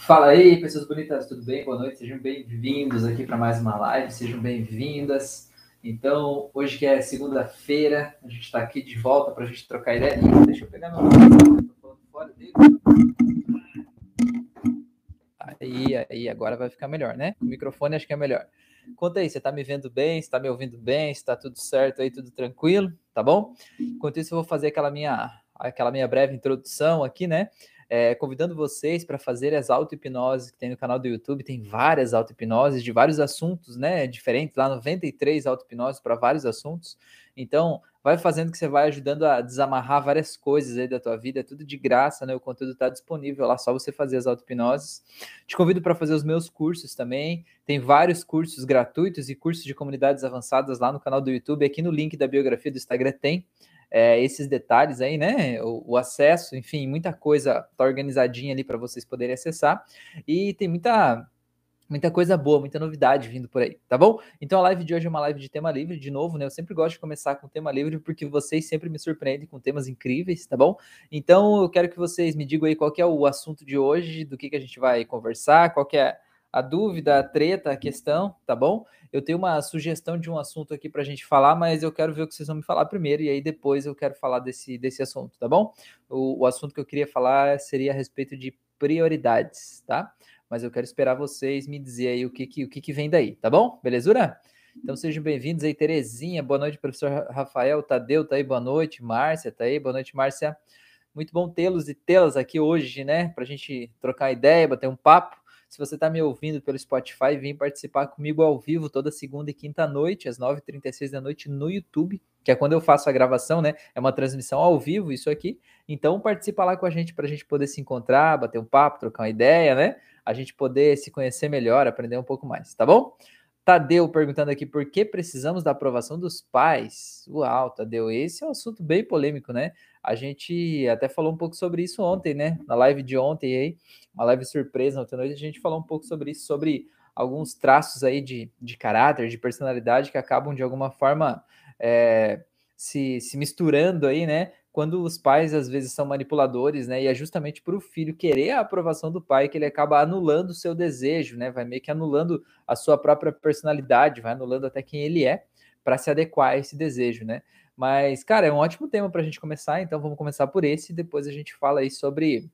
Fala aí, pessoas bonitas, tudo bem? Boa noite, sejam bem-vindos aqui para mais uma live, sejam bem-vindas. Então, hoje que é segunda-feira, a gente está aqui de volta para a gente trocar ideia. Ih, deixa eu pegar meu falando fora dele. Aí, aí, agora vai ficar melhor, né? O microfone acho que é melhor. Conta aí, você está me vendo bem? Está me ouvindo bem? Está tudo certo aí, tudo tranquilo? Tá bom? Enquanto isso, eu vou fazer aquela minha, aquela minha breve introdução aqui, né? É, convidando vocês para fazer as auto-hipnoses que tem no canal do YouTube. Tem várias auto-hipnoses de vários assuntos, né? Diferentes, lá 93 auto-hipnoses para vários assuntos. Então, vai fazendo que você vai ajudando a desamarrar várias coisas aí da tua vida, é tudo de graça, né? O conteúdo está disponível lá, só você fazer as auto-hipnoses. Te convido para fazer os meus cursos também. Tem vários cursos gratuitos e cursos de comunidades avançadas lá no canal do YouTube. Aqui no link da biografia do Instagram tem é, esses detalhes aí, né? O, o, acesso, enfim, muita coisa tá organizadinha ali para vocês poderem acessar. E tem muita muita coisa boa, muita novidade vindo por aí, tá bom? Então a live de hoje é uma live de tema livre, de novo, né? Eu sempre gosto de começar com tema livre porque vocês sempre me surpreendem com temas incríveis, tá bom? Então eu quero que vocês me digam aí qual é o assunto de hoje, do que, que a gente vai conversar, qual é a dúvida, a treta, a questão, tá bom? Eu tenho uma sugestão de um assunto aqui para a gente falar, mas eu quero ver o que vocês vão me falar primeiro, e aí depois eu quero falar desse, desse assunto, tá bom? O, o assunto que eu queria falar seria a respeito de prioridades, tá? Mas eu quero esperar vocês me dizer aí o que, que, o que, que vem daí, tá bom? Belezura? Então sejam bem-vindos aí, Terezinha, boa noite, professor Rafael, Tadeu tá aí, boa noite, Márcia tá aí, boa noite, Márcia. Muito bom tê-los e tê-las aqui hoje, né? Para a gente trocar ideia, bater um papo. Se você está me ouvindo pelo Spotify, vem participar comigo ao vivo toda segunda e quinta noite, às 9h36 da noite, no YouTube, que é quando eu faço a gravação, né? É uma transmissão ao vivo, isso aqui. Então participa lá com a gente para a gente poder se encontrar, bater um papo, trocar uma ideia, né? A gente poder se conhecer melhor, aprender um pouco mais, tá bom? Tadeu perguntando aqui por que precisamos da aprovação dos pais. Uau, Tadeu, esse é um assunto bem polêmico, né? A gente até falou um pouco sobre isso ontem, né? Na live de ontem aí, uma live surpresa ontem à noite, a gente falou um pouco sobre isso, sobre alguns traços aí de, de caráter, de personalidade que acabam de alguma forma é, se, se misturando aí, né? Quando os pais às vezes são manipuladores, né? E é justamente para o filho querer a aprovação do pai que ele acaba anulando o seu desejo, né? Vai meio que anulando a sua própria personalidade, vai anulando até quem ele é para se adequar a esse desejo, né? Mas, cara, é um ótimo tema para a gente começar, então vamos começar por esse e depois a gente fala aí sobre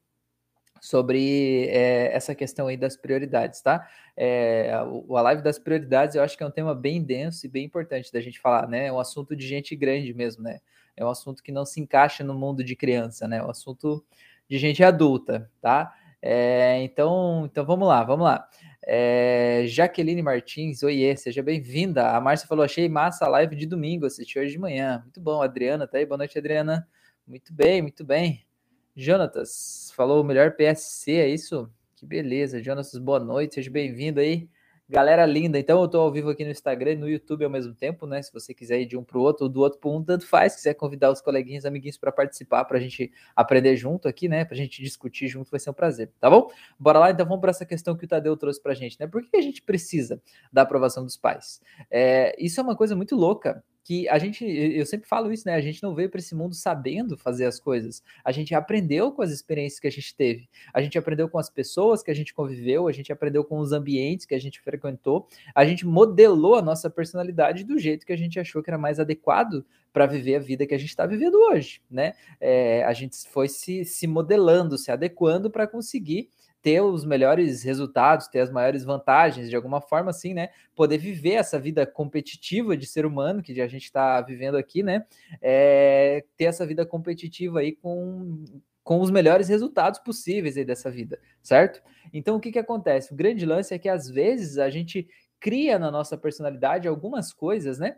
sobre é, essa questão aí das prioridades, tá? É, a live das prioridades eu acho que é um tema bem denso e bem importante da gente falar, né? É um assunto de gente grande mesmo, né? É um assunto que não se encaixa no mundo de criança, né? É um assunto de gente adulta, tá? É, então, então vamos lá, vamos lá. É, Jaqueline Martins, oiê, seja bem-vinda. A Márcia falou: achei massa a live de domingo, assisti hoje de manhã. Muito bom, Adriana, tá aí? Boa noite, Adriana. Muito bem, muito bem. Jonatas, falou melhor PSC, é isso? Que beleza, Jonatas, boa noite, seja bem-vindo aí. Galera linda, então eu tô ao vivo aqui no Instagram e no YouTube ao mesmo tempo, né? Se você quiser ir de um para o outro, ou do outro para um, tanto faz. Se quiser convidar os coleguinhas, amiguinhos para participar, para a gente aprender junto aqui, né? Para a gente discutir junto, vai ser um prazer, tá bom? Bora lá, então vamos para essa questão que o Tadeu trouxe para a gente, né? Por que a gente precisa da aprovação dos pais? É, isso é uma coisa muito louca que a gente, eu sempre falo isso, né? A gente não veio para esse mundo sabendo fazer as coisas. A gente aprendeu com as experiências que a gente teve. A gente aprendeu com as pessoas que a gente conviveu, a gente aprendeu com os ambientes que a gente frequentou. A gente modelou a nossa personalidade do jeito que a gente achou que era mais adequado para viver a vida que a gente está vivendo hoje, né? É, a gente foi se, se modelando, se adequando para conseguir ter os melhores resultados, ter as maiores vantagens, de alguma forma, assim, né? Poder viver essa vida competitiva de ser humano que a gente está vivendo aqui, né? É, ter essa vida competitiva aí com, com os melhores resultados possíveis aí dessa vida, certo? Então, o que que acontece? O grande lance é que às vezes a gente cria na nossa personalidade algumas coisas, né?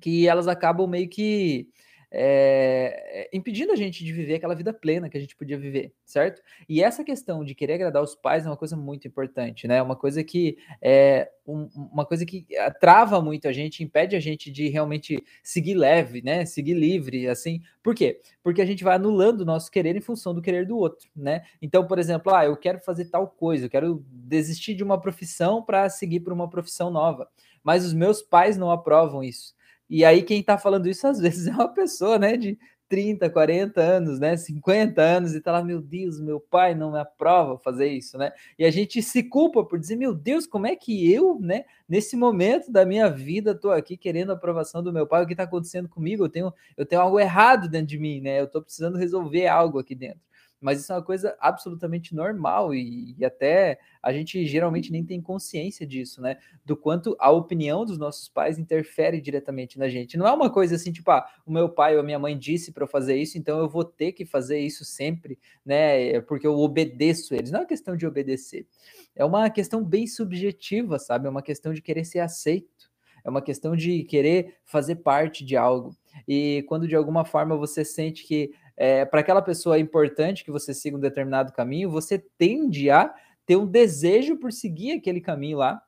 Que elas acabam meio que é, impedindo a gente de viver aquela vida plena que a gente podia viver, certo? E essa questão de querer agradar os pais é uma coisa muito importante, né? Uma coisa que é um, uma coisa que trava muito a gente, impede a gente de realmente seguir leve, né? Seguir livre, assim. Por quê? Porque a gente vai anulando o nosso querer em função do querer do outro, né? Então, por exemplo, ah, eu quero fazer tal coisa, eu quero desistir de uma profissão para seguir para uma profissão nova, mas os meus pais não aprovam isso. E aí, quem está falando isso às vezes é uma pessoa, né, de 30, 40 anos, né? 50 anos e tá lá, meu Deus, meu pai não me aprova fazer isso, né? E a gente se culpa por dizer, meu Deus, como é que eu, né, nesse momento da minha vida, tô aqui querendo a aprovação do meu pai, o que tá acontecendo comigo? Eu tenho, eu tenho algo errado dentro de mim, né? Eu tô precisando resolver algo aqui dentro mas isso é uma coisa absolutamente normal e, e, até a gente geralmente nem tem consciência disso, né? Do quanto a opinião dos nossos pais interfere diretamente na gente. Não é uma coisa assim, tipo, ah, o meu pai ou a minha mãe disse para eu fazer isso, então eu vou ter que fazer isso sempre, né? É porque eu obedeço eles. Não é uma questão de obedecer, é uma questão bem subjetiva, sabe? É uma questão de querer ser aceito, é uma questão de querer fazer parte de algo. E quando de alguma forma você sente que é, para aquela pessoa é importante que você siga um determinado caminho, você tende a ter um desejo por seguir aquele caminho lá,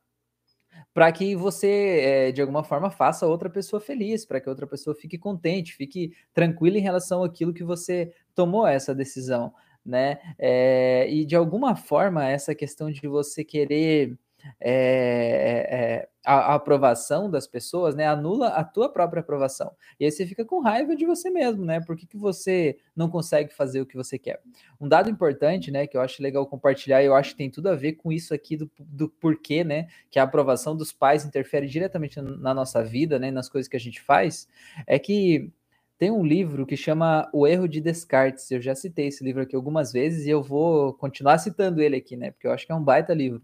para que você, é, de alguma forma, faça outra pessoa feliz, para que outra pessoa fique contente, fique tranquila em relação àquilo que você tomou essa decisão, né? É, e de alguma forma, essa questão de você querer é, é, a, a, aprovação das pessoas, né, anula a tua própria aprovação. E aí você fica com raiva de você mesmo, né? Por que, que você não consegue fazer o que você quer? Um dado importante, né, que eu acho legal compartilhar, e eu acho que tem tudo a ver com isso aqui do, do porquê, né, que a aprovação dos pais interfere diretamente na nossa vida, né, nas coisas que a gente faz, é que tem um livro que chama O Erro de Descartes. Eu já citei esse livro aqui algumas vezes e eu vou continuar citando ele aqui, né? Porque eu acho que é um baita livro.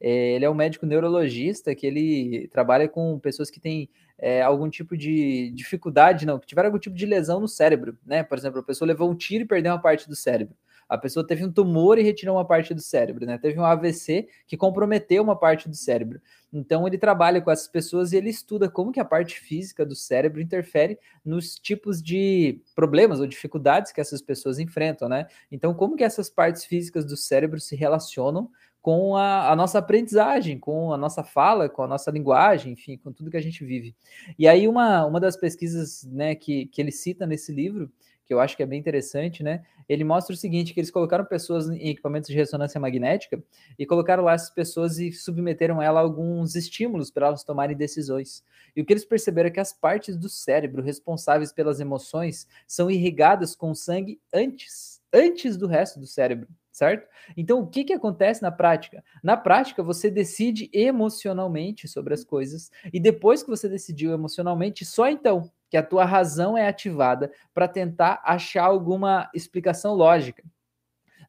É, ele é um médico neurologista que ele trabalha com pessoas que têm é, algum tipo de dificuldade, não, que tiveram algum tipo de lesão no cérebro, né? Por exemplo, a pessoa levou um tiro e perdeu uma parte do cérebro. A pessoa teve um tumor e retirou uma parte do cérebro, né? Teve um AVC que comprometeu uma parte do cérebro. Então ele trabalha com essas pessoas e ele estuda como que a parte física do cérebro interfere nos tipos de problemas ou dificuldades que essas pessoas enfrentam, né? Então como que essas partes físicas do cérebro se relacionam com a, a, nossa aprendizagem, com a nossa fala, com a nossa linguagem, enfim, com tudo que a gente vive. E aí, uma, uma das pesquisas né, que, que ele cita nesse livro, que eu acho que é bem interessante, né? Ele mostra o seguinte: que eles colocaram pessoas em equipamentos de ressonância magnética e colocaram lá essas pessoas e submeteram ela a alguns estímulos para elas tomarem decisões. E o que eles perceberam é que as partes do cérebro responsáveis pelas emoções são irrigadas com sangue antes, antes do resto do cérebro certo? Então, o que, que acontece na prática? Na prática, você decide emocionalmente sobre as coisas, e depois que você decidiu emocionalmente, só então que a tua razão é ativada para tentar achar alguma explicação lógica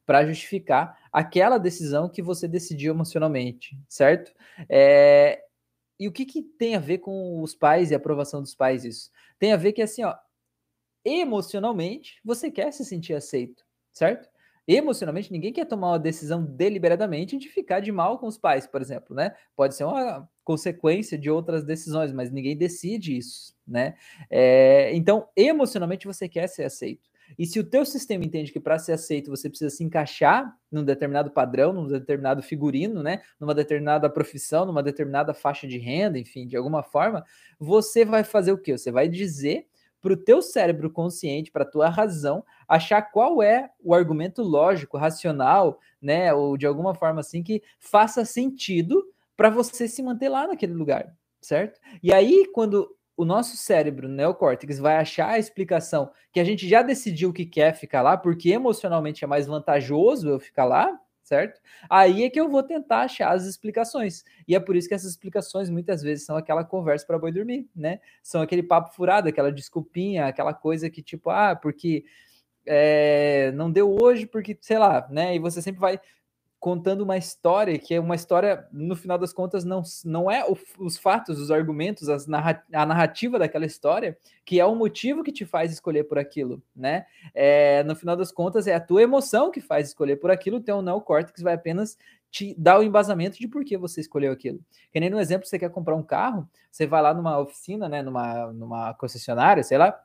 para justificar aquela decisão que você decidiu emocionalmente, certo? É... E o que, que tem a ver com os pais e a aprovação dos pais isso? Tem a ver que assim, ó, emocionalmente você quer se sentir aceito, certo? Emocionalmente, ninguém quer tomar uma decisão deliberadamente de ficar de mal com os pais, por exemplo, né? Pode ser uma consequência de outras decisões, mas ninguém decide isso, né? É, então, emocionalmente, você quer ser aceito. E se o teu sistema entende que para ser aceito você precisa se encaixar num determinado padrão, num determinado figurino, né, numa determinada profissão, numa determinada faixa de renda, enfim, de alguma forma, você vai fazer o quê? Você vai dizer para o teu cérebro consciente, para a tua razão, achar qual é o argumento lógico, racional, né, ou de alguma forma assim que faça sentido para você se manter lá naquele lugar, certo? E aí quando o nosso cérebro, neocórtex, vai achar a explicação que a gente já decidiu que quer ficar lá, porque emocionalmente é mais vantajoso eu ficar lá, certo? Aí é que eu vou tentar achar as explicações. E é por isso que essas explicações muitas vezes são aquela conversa para boi dormir, né? São aquele papo furado, aquela desculpinha, aquela coisa que tipo, ah, porque é, não deu hoje, porque sei lá, né? E você sempre vai contando uma história que é uma história, no final das contas, não, não é o, os fatos, os argumentos, as a narrativa daquela história que é o motivo que te faz escolher por aquilo, né? É, no final das contas, é a tua emoção que faz escolher por aquilo, então o neocórtex vai apenas te dar o embasamento de por que você escolheu aquilo. Que nem no exemplo, você quer comprar um carro, você vai lá numa oficina, né, numa, numa concessionária, sei lá,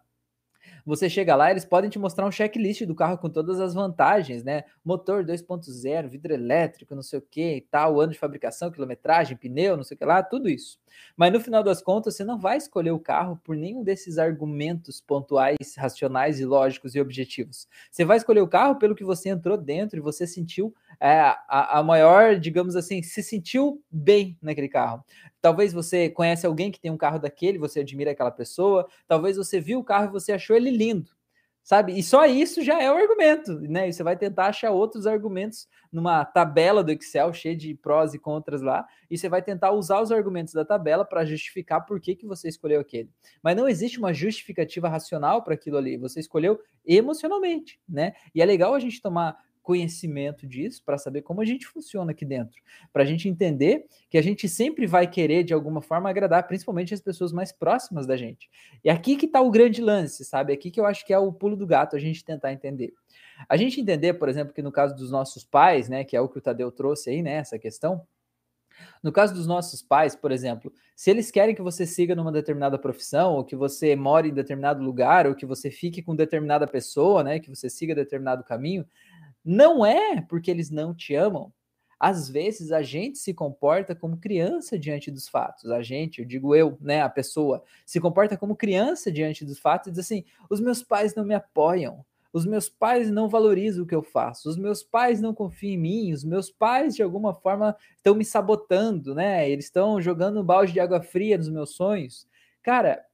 você chega lá, eles podem te mostrar um checklist do carro com todas as vantagens, né? Motor 2.0, vidro elétrico, não sei o que e tal, ano de fabricação, quilometragem, pneu, não sei o que lá, tudo isso. Mas no final das contas, você não vai escolher o carro por nenhum desses argumentos pontuais, racionais e lógicos e objetivos. Você vai escolher o carro pelo que você entrou dentro e você sentiu é, a, a maior, digamos assim, se sentiu bem naquele carro. Talvez você conhece alguém que tem um carro daquele, você admira aquela pessoa. Talvez você viu o carro e você achou ele lindo. sabe? E só isso já é o argumento, né? E você vai tentar achar outros argumentos numa tabela do Excel cheia de prós e contras lá, e você vai tentar usar os argumentos da tabela para justificar por que, que você escolheu aquele. Mas não existe uma justificativa racional para aquilo ali, você escolheu emocionalmente, né? E é legal a gente tomar conhecimento disso para saber como a gente funciona aqui dentro, para a gente entender que a gente sempre vai querer de alguma forma agradar, principalmente as pessoas mais próximas da gente. E aqui que está o grande lance, sabe? Aqui que eu acho que é o pulo do gato a gente tentar entender. A gente entender, por exemplo, que no caso dos nossos pais, né, que é o que o Tadeu trouxe aí, né, essa questão, no caso dos nossos pais, por exemplo, se eles querem que você siga numa determinada profissão, ou que você more em determinado lugar, ou que você fique com determinada pessoa, né, que você siga determinado caminho, não é porque eles não te amam. Às vezes a gente se comporta como criança diante dos fatos. A gente, eu digo eu, né, a pessoa, se comporta como criança diante dos fatos e diz assim: os meus pais não me apoiam, os meus pais não valorizam o que eu faço, os meus pais não confiam em mim, os meus pais de alguma forma estão me sabotando, né? Eles estão jogando um balde de água fria nos meus sonhos. Cara,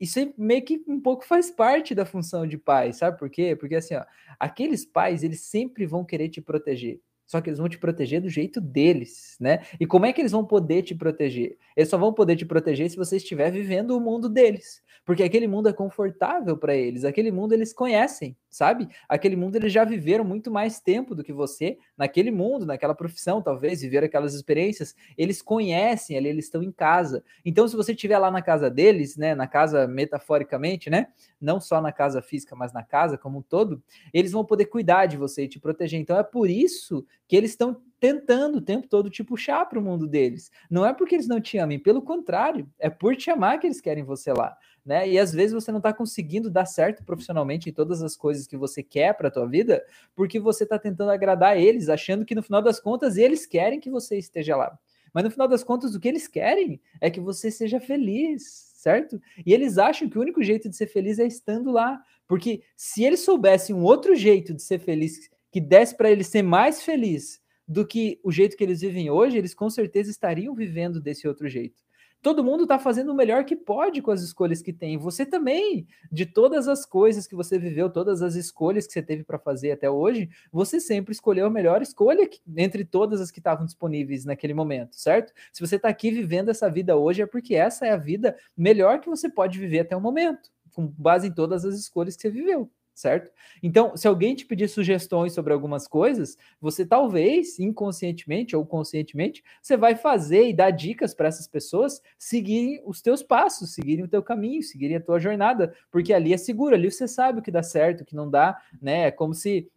isso meio que um pouco faz parte da função de pai, sabe por quê? Porque assim, ó, aqueles pais, eles sempre vão querer te proteger. Só que eles vão te proteger do jeito deles, né? E como é que eles vão poder te proteger? Eles só vão poder te proteger se você estiver vivendo o mundo deles porque aquele mundo é confortável para eles, aquele mundo eles conhecem, sabe? Aquele mundo eles já viveram muito mais tempo do que você naquele mundo, naquela profissão, talvez, viveram aquelas experiências, eles conhecem ali, eles estão em casa. Então, se você estiver lá na casa deles, né, na casa metaforicamente, né, não só na casa física, mas na casa como um todo, eles vão poder cuidar de você e te proteger. Então, é por isso que eles estão tentando o tempo todo te puxar para o mundo deles. Não é porque eles não te amem, pelo contrário, é por te amar que eles querem você lá né? E às vezes você não está conseguindo dar certo profissionalmente em todas as coisas que você quer para a tua vida, porque você está tentando agradar eles, achando que no final das contas eles querem que você esteja lá. Mas no final das contas, o que eles querem é que você seja feliz, certo? E eles acham que o único jeito de ser feliz é estando lá. Porque se eles soubessem um outro jeito de ser feliz, que desse para eles ser mais feliz do que o jeito que eles vivem hoje, eles com certeza estariam vivendo desse outro jeito. Todo mundo está fazendo o melhor que pode com as escolhas que tem. Você também, de todas as coisas que você viveu, todas as escolhas que você teve para fazer até hoje, você sempre escolheu a melhor escolha que, entre todas as que estavam disponíveis naquele momento, certo? Se você está aqui vivendo essa vida hoje, é porque essa é a vida melhor que você pode viver até o momento, com base em todas as escolhas que você viveu certo? Então, se alguém te pedir sugestões sobre algumas coisas, você talvez, inconscientemente ou conscientemente, você vai fazer e dar dicas para essas pessoas seguirem os teus passos, seguirem o teu caminho, seguirem a tua jornada, porque ali é seguro, ali você sabe o que dá certo, o que não dá, né? É como se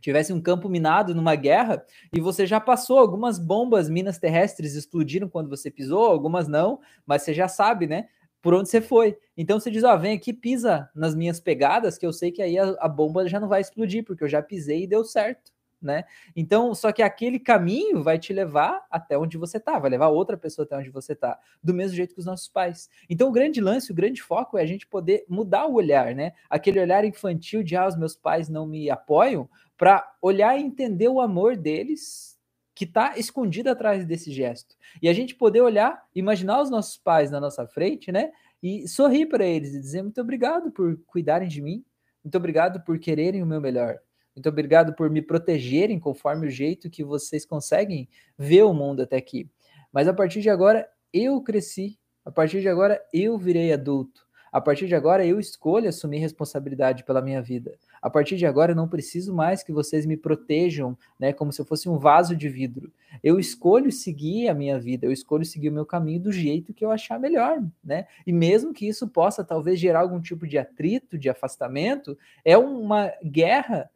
tivesse um campo minado numa guerra e você já passou algumas bombas, minas terrestres explodiram quando você pisou, algumas não, mas você já sabe, né? Por onde você foi. Então você diz, ó, vem aqui, pisa nas minhas pegadas, que eu sei que aí a, a, bomba já não vai explodir, porque eu já pisei e deu certo, né? Então, só que aquele caminho vai te levar até onde você tá, vai levar outra pessoa até onde você tá, do mesmo jeito que os nossos pais. Então, o grande lance, o grande foco é a gente poder mudar o olhar, né? Aquele olhar infantil de, ah, os meus pais não me apoiam, para olhar e entender o amor deles que está escondida atrás desse gesto. E a gente poder olhar, imaginar os nossos pais na nossa frente, né? E sorrir para eles e dizer muito obrigado por cuidarem de mim, muito obrigado por quererem o meu melhor, muito obrigado por me protegerem conforme o jeito que vocês conseguem ver o mundo até aqui. Mas a partir de agora eu cresci, a partir de agora eu virei adulto. A partir de agora eu escolho assumir responsabilidade pela minha vida. A partir de agora eu não preciso mais que vocês me protejam, né, como se eu fosse um vaso de vidro. Eu escolho seguir a minha vida, eu escolho seguir o meu caminho do jeito que eu achar melhor, né? E mesmo que isso possa talvez gerar algum tipo de atrito, de afastamento, é uma guerra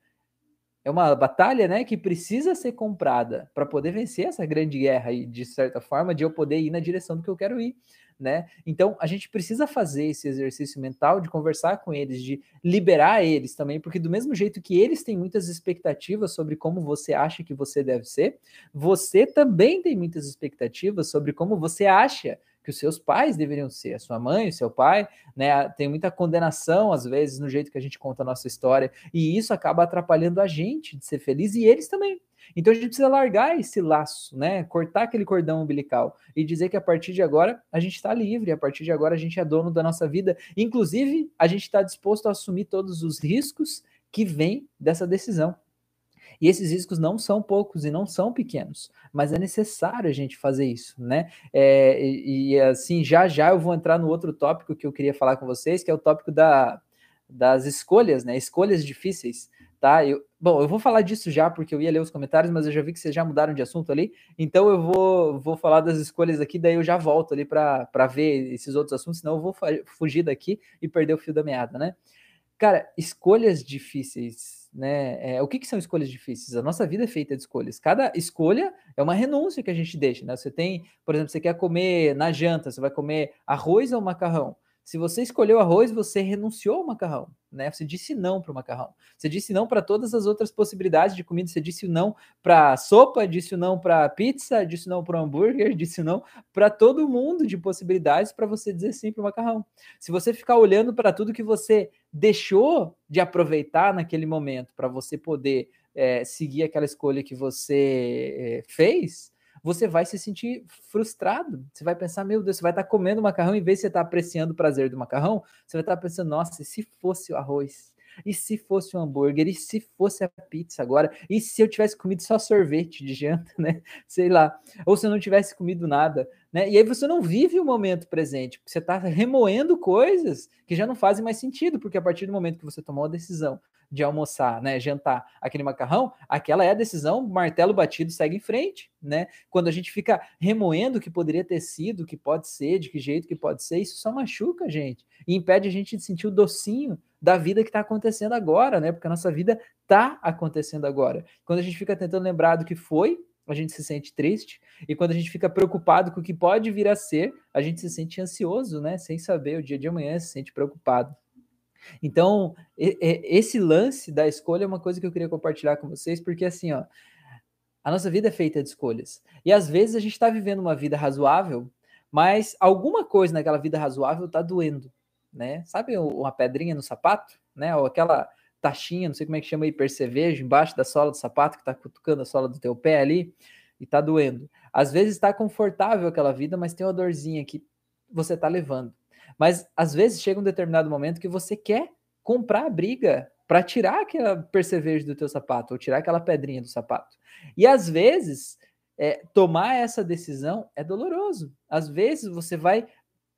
é uma batalha, né, que precisa ser comprada para poder vencer essa grande guerra e de certa forma de eu poder ir na direção do que eu quero ir né? Então a gente precisa fazer esse exercício mental de conversar com eles, de liberar eles também, porque do mesmo jeito que eles têm muitas expectativas sobre como você acha que você deve ser, você também tem muitas expectativas sobre como você acha que os seus pais deveriam ser, a sua mãe, o seu pai, né? Tem muita condenação, às vezes, no jeito que a gente conta a nossa história, e isso acaba atrapalhando a gente de ser feliz e eles também. Então a gente precisa largar esse laço, né? Cortar aquele cordão umbilical e dizer que a partir de agora a gente está livre, a partir de agora a gente é dono da nossa vida. Inclusive, a gente está disposto a assumir todos os riscos que vêm dessa decisão. E esses riscos não são poucos e não são pequenos, mas é necessário a gente fazer isso, né? É, e, e, assim, já já eu vou entrar no outro tópico que eu queria falar com vocês, que é o tópico da, das escolhas, né? Escolhas difíceis, tá? Eu, bom, eu vou falar disso já, porque eu ia ler os comentários, mas eu já vi que vocês já mudaram de assunto ali, então eu vou, vou falar das escolhas aqui, daí eu já volto ali para ver esses outros assuntos, senão eu vou fugir daqui e perder o fio da meada, né? Cara, escolhas difíceis né? É, o que, que, são escolhas difíceis? A nossa vida é feita de escolhas. Cada escolha é uma renúncia que a gente deixa, né? Você tem, por exemplo, você quer comer na janta, você vai comer arroz ou macarrão? Se você escolheu arroz, você renunciou ao macarrão, né? Você disse não para o macarrão. Você disse não para todas as outras possibilidades de comida. Você disse não para sopa, disse não para pizza, disse não para hambúrguer, disse não para todo mundo de possibilidades para você dizer sim para o macarrão. Se você ficar olhando para tudo que você deixou de aproveitar naquele momento para você poder é, seguir aquela escolha que você é, fez, você vai se sentir frustrado. Você vai pensar, meu Deus, você vai estar comendo macarrão, em vez de você estar apreciando o prazer do macarrão, você vai estar pensando, nossa, e se fosse o arroz? E se fosse o hambúrguer? E se fosse a pizza agora? E se eu tivesse comido só sorvete de janta, né? Sei lá. Ou se eu não tivesse comido nada, né? E aí você não vive o momento presente, você está remoendo coisas que já não fazem mais sentido, porque a partir do momento que você tomou a decisão de almoçar, né, jantar aquele macarrão, aquela é a decisão, martelo batido segue em frente, né? Quando a gente fica remoendo o que poderia ter sido, o que pode ser, de que jeito que pode ser, isso só machuca a gente e impede a gente de sentir o docinho da vida que está acontecendo agora, né? Porque a nossa vida está acontecendo agora. Quando a gente fica tentando lembrar do que foi, a gente se sente triste, e quando a gente fica preocupado com o que pode vir a ser, a gente se sente ansioso, né? Sem saber o dia de amanhã, se sente preocupado. Então, esse lance da escolha é uma coisa que eu queria compartilhar com vocês, porque assim, ó, a nossa vida é feita de escolhas. E às vezes a gente está vivendo uma vida razoável, mas alguma coisa naquela vida razoável está doendo, né? Sabe uma pedrinha no sapato, né? Ou aquela taxinha, não sei como é que chama aí, percevejo, embaixo da sola do sapato que está cutucando a sola do teu pé ali e está doendo. Às vezes está confortável aquela vida, mas tem uma dorzinha que você está levando. Mas às vezes chega um determinado momento que você quer comprar a briga para tirar aquela percevejo do teu sapato ou tirar aquela pedrinha do sapato. E às vezes é, tomar essa decisão é doloroso. Às vezes você vai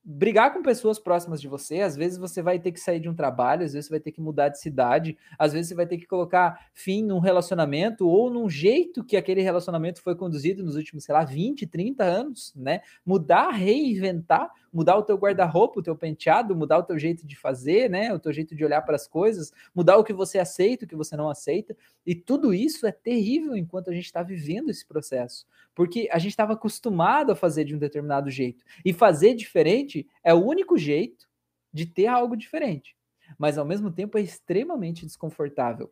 brigar com pessoas próximas de você, às vezes você vai ter que sair de um trabalho, às vezes você vai ter que mudar de cidade, às vezes você vai ter que colocar fim num relacionamento ou num jeito que aquele relacionamento foi conduzido nos últimos, sei lá, 20, 30 anos, né? Mudar, reinventar mudar o teu guarda-roupa, o teu penteado, mudar o teu jeito de fazer, né? O teu jeito de olhar para as coisas, mudar o que você aceita, o que você não aceita. E tudo isso é terrível enquanto a gente está vivendo esse processo, porque a gente estava acostumado a fazer de um determinado jeito. E fazer diferente é o único jeito de ter algo diferente. Mas ao mesmo tempo é extremamente desconfortável.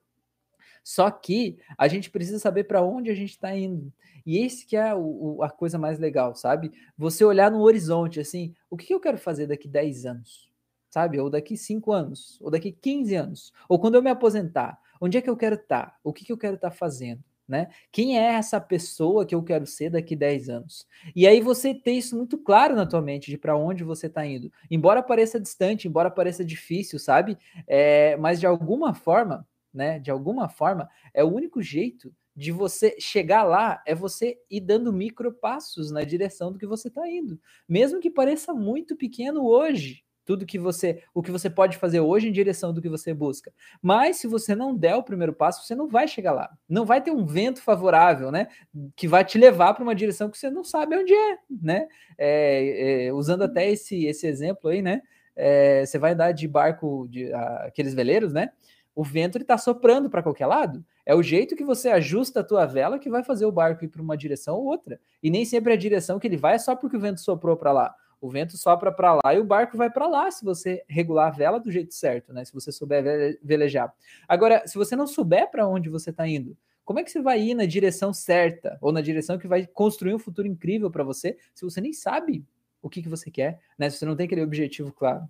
Só que a gente precisa saber para onde a gente está indo. E esse que é o, o, a coisa mais legal, sabe? Você olhar no horizonte, assim, o que, eu quero fazer daqui 10 anos? Sabe? Ou daqui 5 anos? Ou daqui 15 anos? Ou quando eu me aposentar? Onde é que eu quero estar? Tá? O que, que eu quero estar tá fazendo? Né? Quem é essa pessoa que eu quero ser daqui 10 anos? E aí você ter isso muito claro na tua mente de para onde você está indo. Embora pareça distante, embora pareça difícil, sabe? É, mas de alguma forma, né? De alguma forma, é o único jeito de você chegar lá é você ir dando micropassos na direção do que você está indo, mesmo que pareça muito pequeno hoje. Tudo que você, o que você pode fazer hoje em direção do que você busca. Mas se você não der o primeiro passo, você não vai chegar lá. Não vai ter um vento favorável, né? Que vai te levar para uma direção que você não sabe onde é, né? É, é, usando até esse, esse exemplo aí, né? É, você vai andar de barco, de a, aqueles veleiros, né? O vento está soprando para qualquer lado. É o jeito que você ajusta a tua vela que vai fazer o barco ir para uma direção ou outra. E nem sempre a direção que ele vai é só porque o vento soprou para lá. O vento sopra para lá e o barco vai para lá se você regular a vela do jeito certo, né? Se você souber velejar. Agora, se você não souber para onde você está indo, como é que você vai ir na direção certa ou na direção que vai construir um futuro incrível para você se você nem sabe o que, que você quer, né? Se você não tem aquele objetivo claro.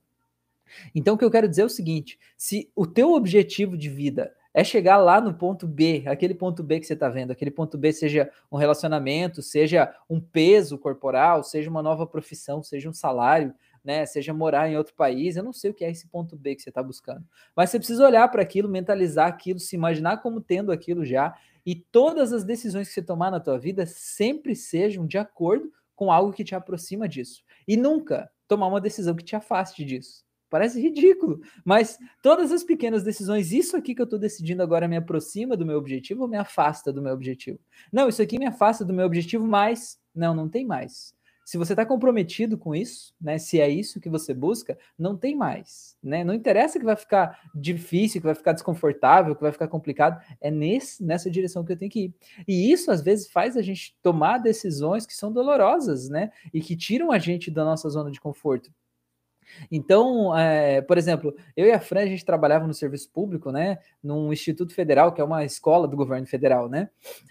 Então, o que eu quero dizer é o seguinte: se o teu objetivo de vida é chegar lá no ponto B, aquele ponto B que você está vendo, aquele ponto B seja um relacionamento, seja um peso corporal, seja uma nova profissão, seja um salário, né? Seja morar em outro país, eu não sei o que é esse ponto B que você está buscando. Mas você precisa olhar para aquilo, mentalizar aquilo, se imaginar como tendo aquilo já, e todas as decisões que você tomar na tua vida sempre sejam de acordo com algo que te aproxima disso. E nunca tomar uma decisão que te afaste disso. Parece ridículo, mas todas as pequenas decisões, isso aqui que eu estou decidindo agora me aproxima do meu objetivo ou me afasta do meu objetivo? Não, isso aqui me afasta do meu objetivo, mas não, não tem mais. Se você está comprometido com isso, né? Se é isso que você busca, não tem mais, né? Não interessa que vai ficar difícil, que vai ficar desconfortável, que vai ficar complicado. É nesse, nessa direção que eu tenho que ir. E isso às vezes faz a gente tomar decisões que são dolorosas, né? E que tiram a gente da nossa zona de conforto. Então, é, por exemplo, eu e a Fran, a gente trabalhava no serviço público, né, num Instituto Federal, que é uma escola do governo federal, né,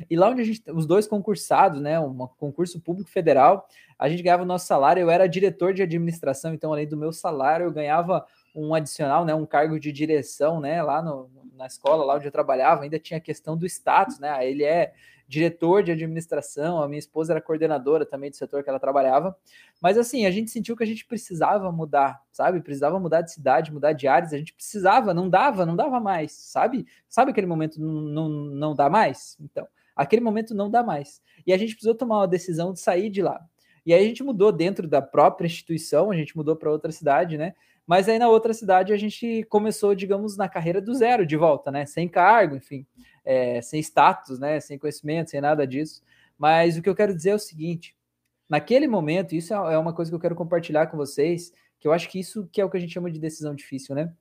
e lá onde a gente, os dois concursados, né, um concurso público federal, a gente ganhava o nosso salário, eu era diretor de administração, então além do meu salário, eu ganhava um adicional, né, um cargo de direção, né, lá no, na escola, lá onde eu trabalhava, ainda tinha a questão do status, né, ele é diretor de administração, a minha esposa era coordenadora também do setor que ela trabalhava. Mas assim, a gente sentiu que a gente precisava mudar, sabe? Precisava mudar de cidade, mudar de áreas, a gente precisava, não dava, não dava mais, sabe? Sabe aquele momento não, não, não dá mais? Então, aquele momento não dá mais. E a gente precisou tomar uma decisão de sair de lá. E aí a gente mudou dentro da própria instituição, a gente mudou para outra cidade, né? Mas aí na outra cidade a gente começou, digamos, na carreira do zero de volta, né? Sem cargo, enfim é, sem status, né, sem conhecimento, sem nada disso. Mas o que eu quero dizer é o seguinte: naquele momento, isso é, é uma coisa que eu quero compartilhar com vocês, que eu acho que isso que é o que a gente chama de decisão difícil, né?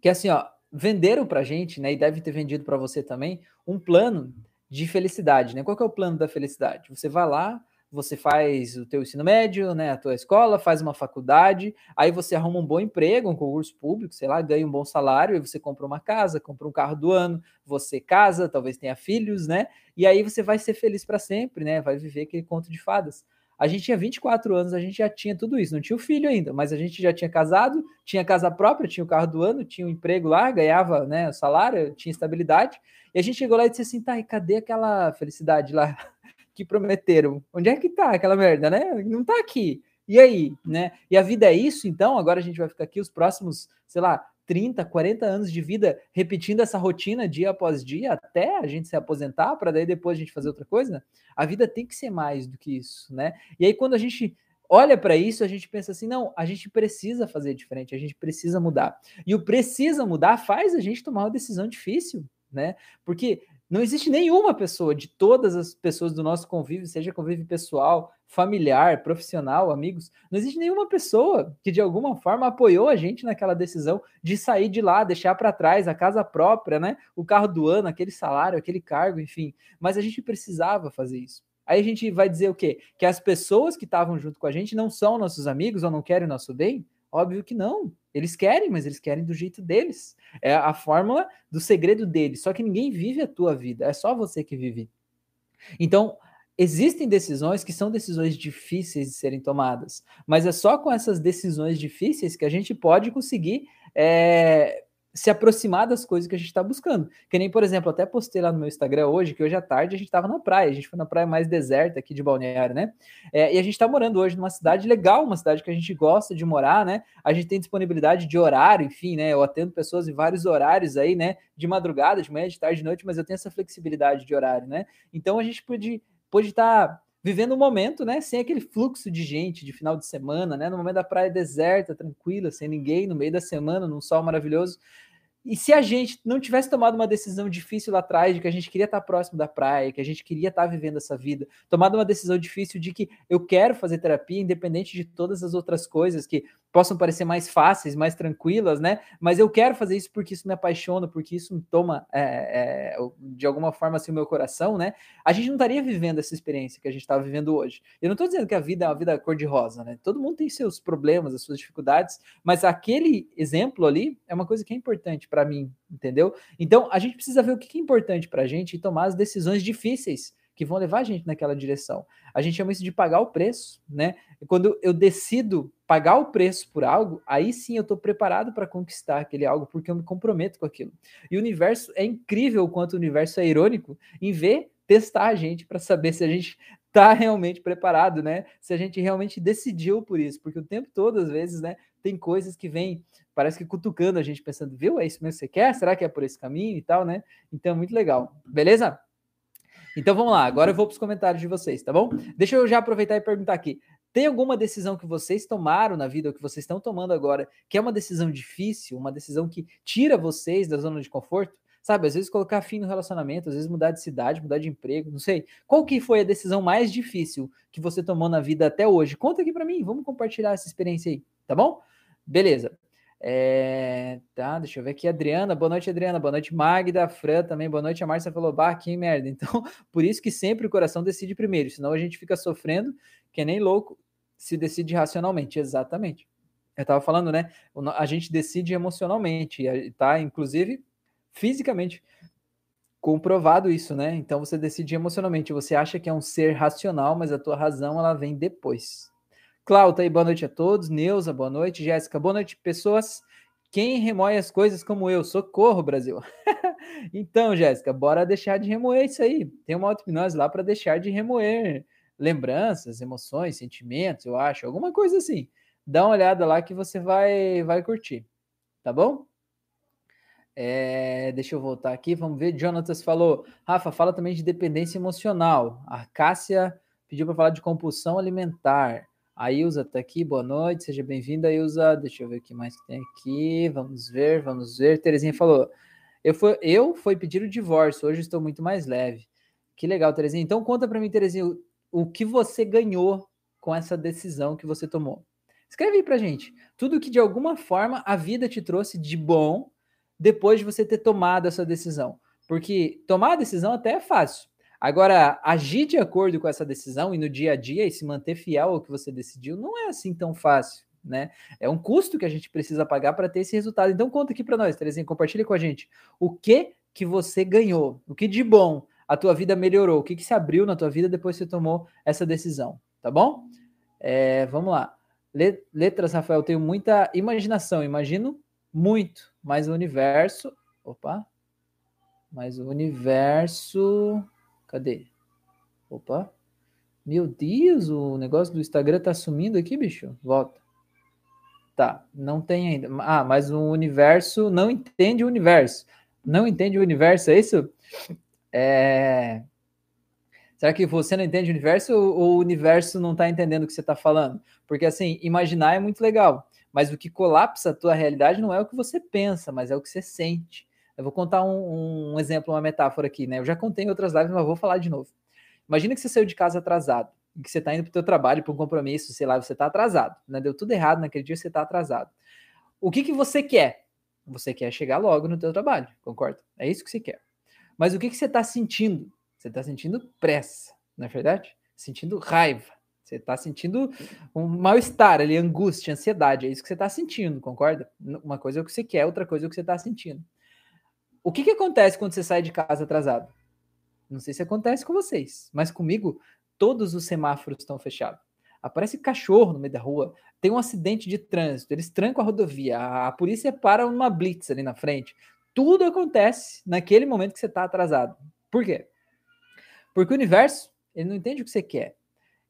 Que é assim, ó, venderam para gente, né, e deve ter vendido para você também, um plano de felicidade, né? Qual que é o plano da felicidade? Você vai lá, você faz o teu ensino médio, né, a tua escola, faz uma faculdade, aí você arruma um bom emprego, um concurso público, sei lá, ganha um bom salário, e você compra uma casa, compra um carro do ano, você casa, talvez tenha filhos, né? E aí você vai ser feliz para sempre, né? Vai viver aquele conto de fadas. A gente tinha 24 anos, a gente já tinha tudo isso, não tinha o filho ainda, mas a gente já tinha casado, tinha casa própria, tinha o carro do ano, tinha um emprego lá, ganhava, né, o salário, tinha estabilidade. E a gente chegou lá e disse assim: "Tá, e cadê aquela felicidade lá?" Que prometeram. Onde é que tá aquela merda, né? Não tá aqui. E aí, né? E a vida é isso, então? Agora a gente vai ficar aqui os próximos, sei lá, 30, 40 anos de vida repetindo essa rotina dia após dia até a gente se aposentar, para daí depois a gente fazer outra coisa? A vida tem que ser mais do que isso, né? E aí quando a gente olha para isso, a gente pensa assim: não, a gente precisa fazer diferente, a gente precisa mudar. E o precisa mudar faz a gente tomar uma decisão difícil, né? Porque não existe nenhuma pessoa de todas as pessoas do nosso convívio, seja convívio pessoal, familiar, profissional, amigos, não existe nenhuma pessoa que de alguma forma apoiou a gente naquela decisão de sair de lá, deixar para trás a casa própria, né? O carro do ano, aquele salário, aquele cargo, enfim. Mas a gente precisava fazer isso. Aí a gente vai dizer o quê? Que as pessoas que estavam junto com a gente não são nossos amigos ou não querem o nosso bem? Óbvio que não. Eles querem, mas eles querem do jeito deles. É a fórmula do segredo deles. Só que ninguém vive a tua vida, é só você que vive. Então, existem decisões que são decisões difíceis de serem tomadas, mas é só com essas decisões difíceis que a gente pode conseguir é, se aproximar das coisas que a gente está buscando. Que nem, por exemplo, até postei lá no meu Instagram hoje, que hoje à tarde a gente estava na praia, a gente foi na praia mais deserta aqui de Balneário, né? É, e a gente está morando hoje numa cidade legal, uma cidade que a gente gosta de morar, né? A gente tem disponibilidade de horário, enfim, né? Eu atendo pessoas em vários horários aí, né? De madrugada, de manhã, de tarde, de noite, mas eu tenho essa flexibilidade de horário, né? Então a gente pode estar tá vivendo um momento, né, sem aquele fluxo de gente de final de semana, né, no momento da praia deserta, tranquila, sem ninguém, no meio da semana, num sol maravilhoso. E se a gente não tivesse tomado uma decisão difícil lá atrás, de que a gente queria estar próximo da praia, que a gente queria estar vivendo essa vida, tomado uma decisão difícil de que eu quero fazer terapia, independente de todas as outras coisas que possam parecer mais fáceis, mais tranquilas, né? Mas eu quero fazer isso porque isso me apaixona, porque isso me toma é, é, de alguma forma assim o meu coração, né? A gente não estaria vivendo essa experiência que a gente está vivendo hoje. Eu não estou dizendo que a vida é uma vida cor-de-rosa, né? Todo mundo tem seus problemas, as suas dificuldades, mas aquele exemplo ali é uma coisa que é importante para mim, entendeu? Então a gente precisa ver o que é importante para a gente e tomar as decisões difíceis que vão levar a gente naquela direção. A gente chama isso de pagar o preço, né? quando eu decido pagar o preço por algo, aí sim eu estou preparado para conquistar aquele algo, porque eu me comprometo com aquilo. E o universo é incrível o quanto o universo é irônico em ver testar a gente para saber se a gente está realmente preparado, né? Se a gente realmente decidiu por isso, porque o tempo todo, às vezes, né, tem coisas que vêm, parece que cutucando a gente, pensando, viu, é isso mesmo que você quer? Será que é por esse caminho e tal, né? Então, muito legal. Beleza? Então vamos lá, agora eu vou para os comentários de vocês, tá bom? Deixa eu já aproveitar e perguntar aqui. Tem alguma decisão que vocês tomaram na vida, ou que vocês estão tomando agora, que é uma decisão difícil, uma decisão que tira vocês da zona de conforto? Sabe, às vezes colocar fim no relacionamento, às vezes mudar de cidade, mudar de emprego, não sei. Qual que foi a decisão mais difícil que você tomou na vida até hoje? Conta aqui para mim, vamos compartilhar essa experiência aí, tá bom? Beleza. É, tá, deixa eu ver aqui. Adriana, boa noite, Adriana. Boa noite, Magda. Fran também, boa noite. A Márcia falou, bah, que merda. Então, por isso que sempre o coração decide primeiro, senão a gente fica sofrendo, que nem louco, se decide racionalmente. Exatamente. Eu tava falando, né? A gente decide emocionalmente, tá? Inclusive, fisicamente comprovado isso, né? Então você decide emocionalmente. Você acha que é um ser racional, mas a tua razão ela vem depois. Cláudia, aí, boa noite a todos. Neuza, boa noite. Jéssica, boa noite, pessoas. Quem remoe as coisas como eu? Socorro, Brasil. então, Jéssica, bora deixar de remoer isso aí. Tem uma auto-hipnose lá para deixar de remoer lembranças, emoções, sentimentos, eu acho, alguma coisa assim. Dá uma olhada lá que você vai vai curtir. Tá bom? É, deixa eu voltar aqui, vamos ver. Jonatas falou, Rafa, fala também de dependência emocional. A Cássia pediu para falar de compulsão alimentar. A Ilza está aqui, boa noite, seja bem-vinda, Ilza. Deixa eu ver o que mais tem aqui. Vamos ver, vamos ver. Terezinha falou, eu fui, eu fui pedir o divórcio, hoje estou muito mais leve. Que legal, Terezinha. Então conta para mim, Terezinha, o, o que você ganhou com essa decisão que você tomou. Escreve aí pra gente. Tudo que de alguma forma a vida te trouxe de bom depois de você ter tomado essa decisão. Porque tomar a decisão até é fácil. Agora, agir de acordo com essa decisão e no dia a dia e se manter fiel ao que você decidiu não é assim tão fácil, né? É um custo que a gente precisa pagar para ter esse resultado. Então conta aqui para nós, Terezinha, compartilha com a gente o que que você ganhou, o que de bom a tua vida melhorou, o que que se abriu na tua vida depois que você tomou essa decisão, tá bom? É, vamos lá. Letras, Rafael, tenho muita imaginação, imagino muito, mas o universo. Opa! Mas o universo. Cadê? Opa! Meu Deus, o negócio do Instagram tá sumindo aqui, bicho. Volta. Tá, não tem ainda. Ah, mas o universo não entende o universo. Não entende o universo, é isso? É... Será que você não entende o universo ou o universo não está entendendo o que você está falando? Porque assim, imaginar é muito legal. Mas o que colapsa a tua realidade não é o que você pensa, mas é o que você sente. Eu vou contar um, um exemplo, uma metáfora aqui, né? Eu já contei em outras lives, mas vou falar de novo. Imagina que você saiu de casa atrasado, que você está indo para o teu trabalho, para um compromisso, sei lá, você está atrasado, né? Deu tudo errado naquele dia, você está atrasado. O que, que você quer? Você quer chegar logo no teu trabalho, concorda? É isso que você quer. Mas o que, que você está sentindo? Você está sentindo pressa, não é verdade? Sentindo raiva, você está sentindo um mal-estar ali, angústia, ansiedade. É isso que você está sentindo, concorda? Uma coisa é o que você quer, outra coisa é o que você está sentindo. O que, que acontece quando você sai de casa atrasado? Não sei se acontece com vocês, mas comigo, todos os semáforos estão fechados. Aparece cachorro no meio da rua, tem um acidente de trânsito, eles trancam a rodovia, a polícia para uma blitz ali na frente. Tudo acontece naquele momento que você está atrasado. Por quê? Porque o universo, ele não entende o que você quer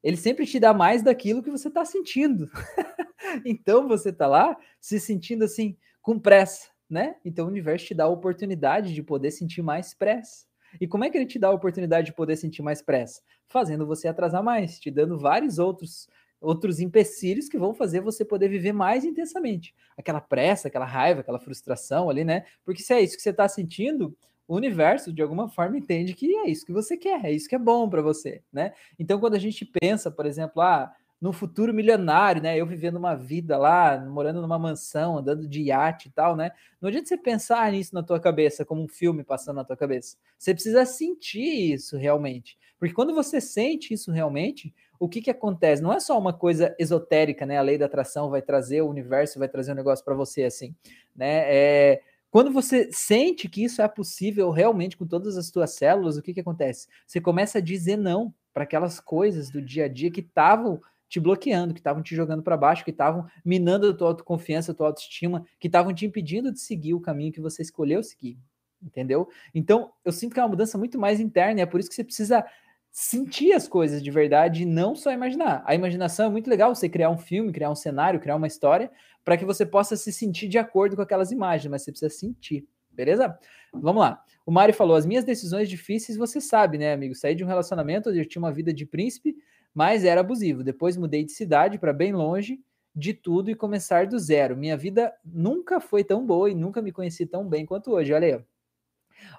ele sempre te dá mais daquilo que você está sentindo. então você está lá se sentindo assim, com pressa, né? Então o universo te dá a oportunidade de poder sentir mais pressa. E como é que ele te dá a oportunidade de poder sentir mais pressa? Fazendo você atrasar mais, te dando vários outros outros empecilhos que vão fazer você poder viver mais intensamente. Aquela pressa, aquela raiva, aquela frustração ali, né? Porque se é isso que você está sentindo, o universo, de alguma forma, entende que é isso que você quer, é isso que é bom para você, né? Então, quando a gente pensa, por exemplo, ah, no futuro milionário, né? Eu vivendo uma vida lá, morando numa mansão, andando de iate e tal, né? Não adianta você pensar nisso na tua cabeça, como um filme passando na tua cabeça. Você precisa sentir isso realmente. Porque quando você sente isso realmente, o que que acontece? Não é só uma coisa esotérica, né? A lei da atração vai trazer o universo, vai trazer um negócio para você assim, né? É Quando você sente que isso é possível realmente com todas as suas células, o que, que acontece? Você começa a dizer não para aquelas coisas do dia a dia que estavam te bloqueando, que estavam te jogando para baixo, que estavam minando a tua autoconfiança, a tua autoestima, que estavam te impedindo de seguir o caminho que você escolheu seguir. Entendeu? Então, eu sinto que é uma mudança muito mais interna, e é por isso que você precisa sentir as coisas de verdade e não só imaginar. A imaginação é muito legal, você criar um filme, criar um cenário, criar uma história, para que você possa se sentir de acordo com aquelas imagens, mas você precisa sentir, beleza? Vamos lá. O Mário falou: as minhas decisões difíceis, você sabe, né, amigo? Saí de um relacionamento onde eu tinha uma vida de príncipe, mas era abusivo. Depois mudei de cidade para bem longe de tudo e começar do zero. Minha vida nunca foi tão boa e nunca me conheci tão bem quanto hoje. Olha aí.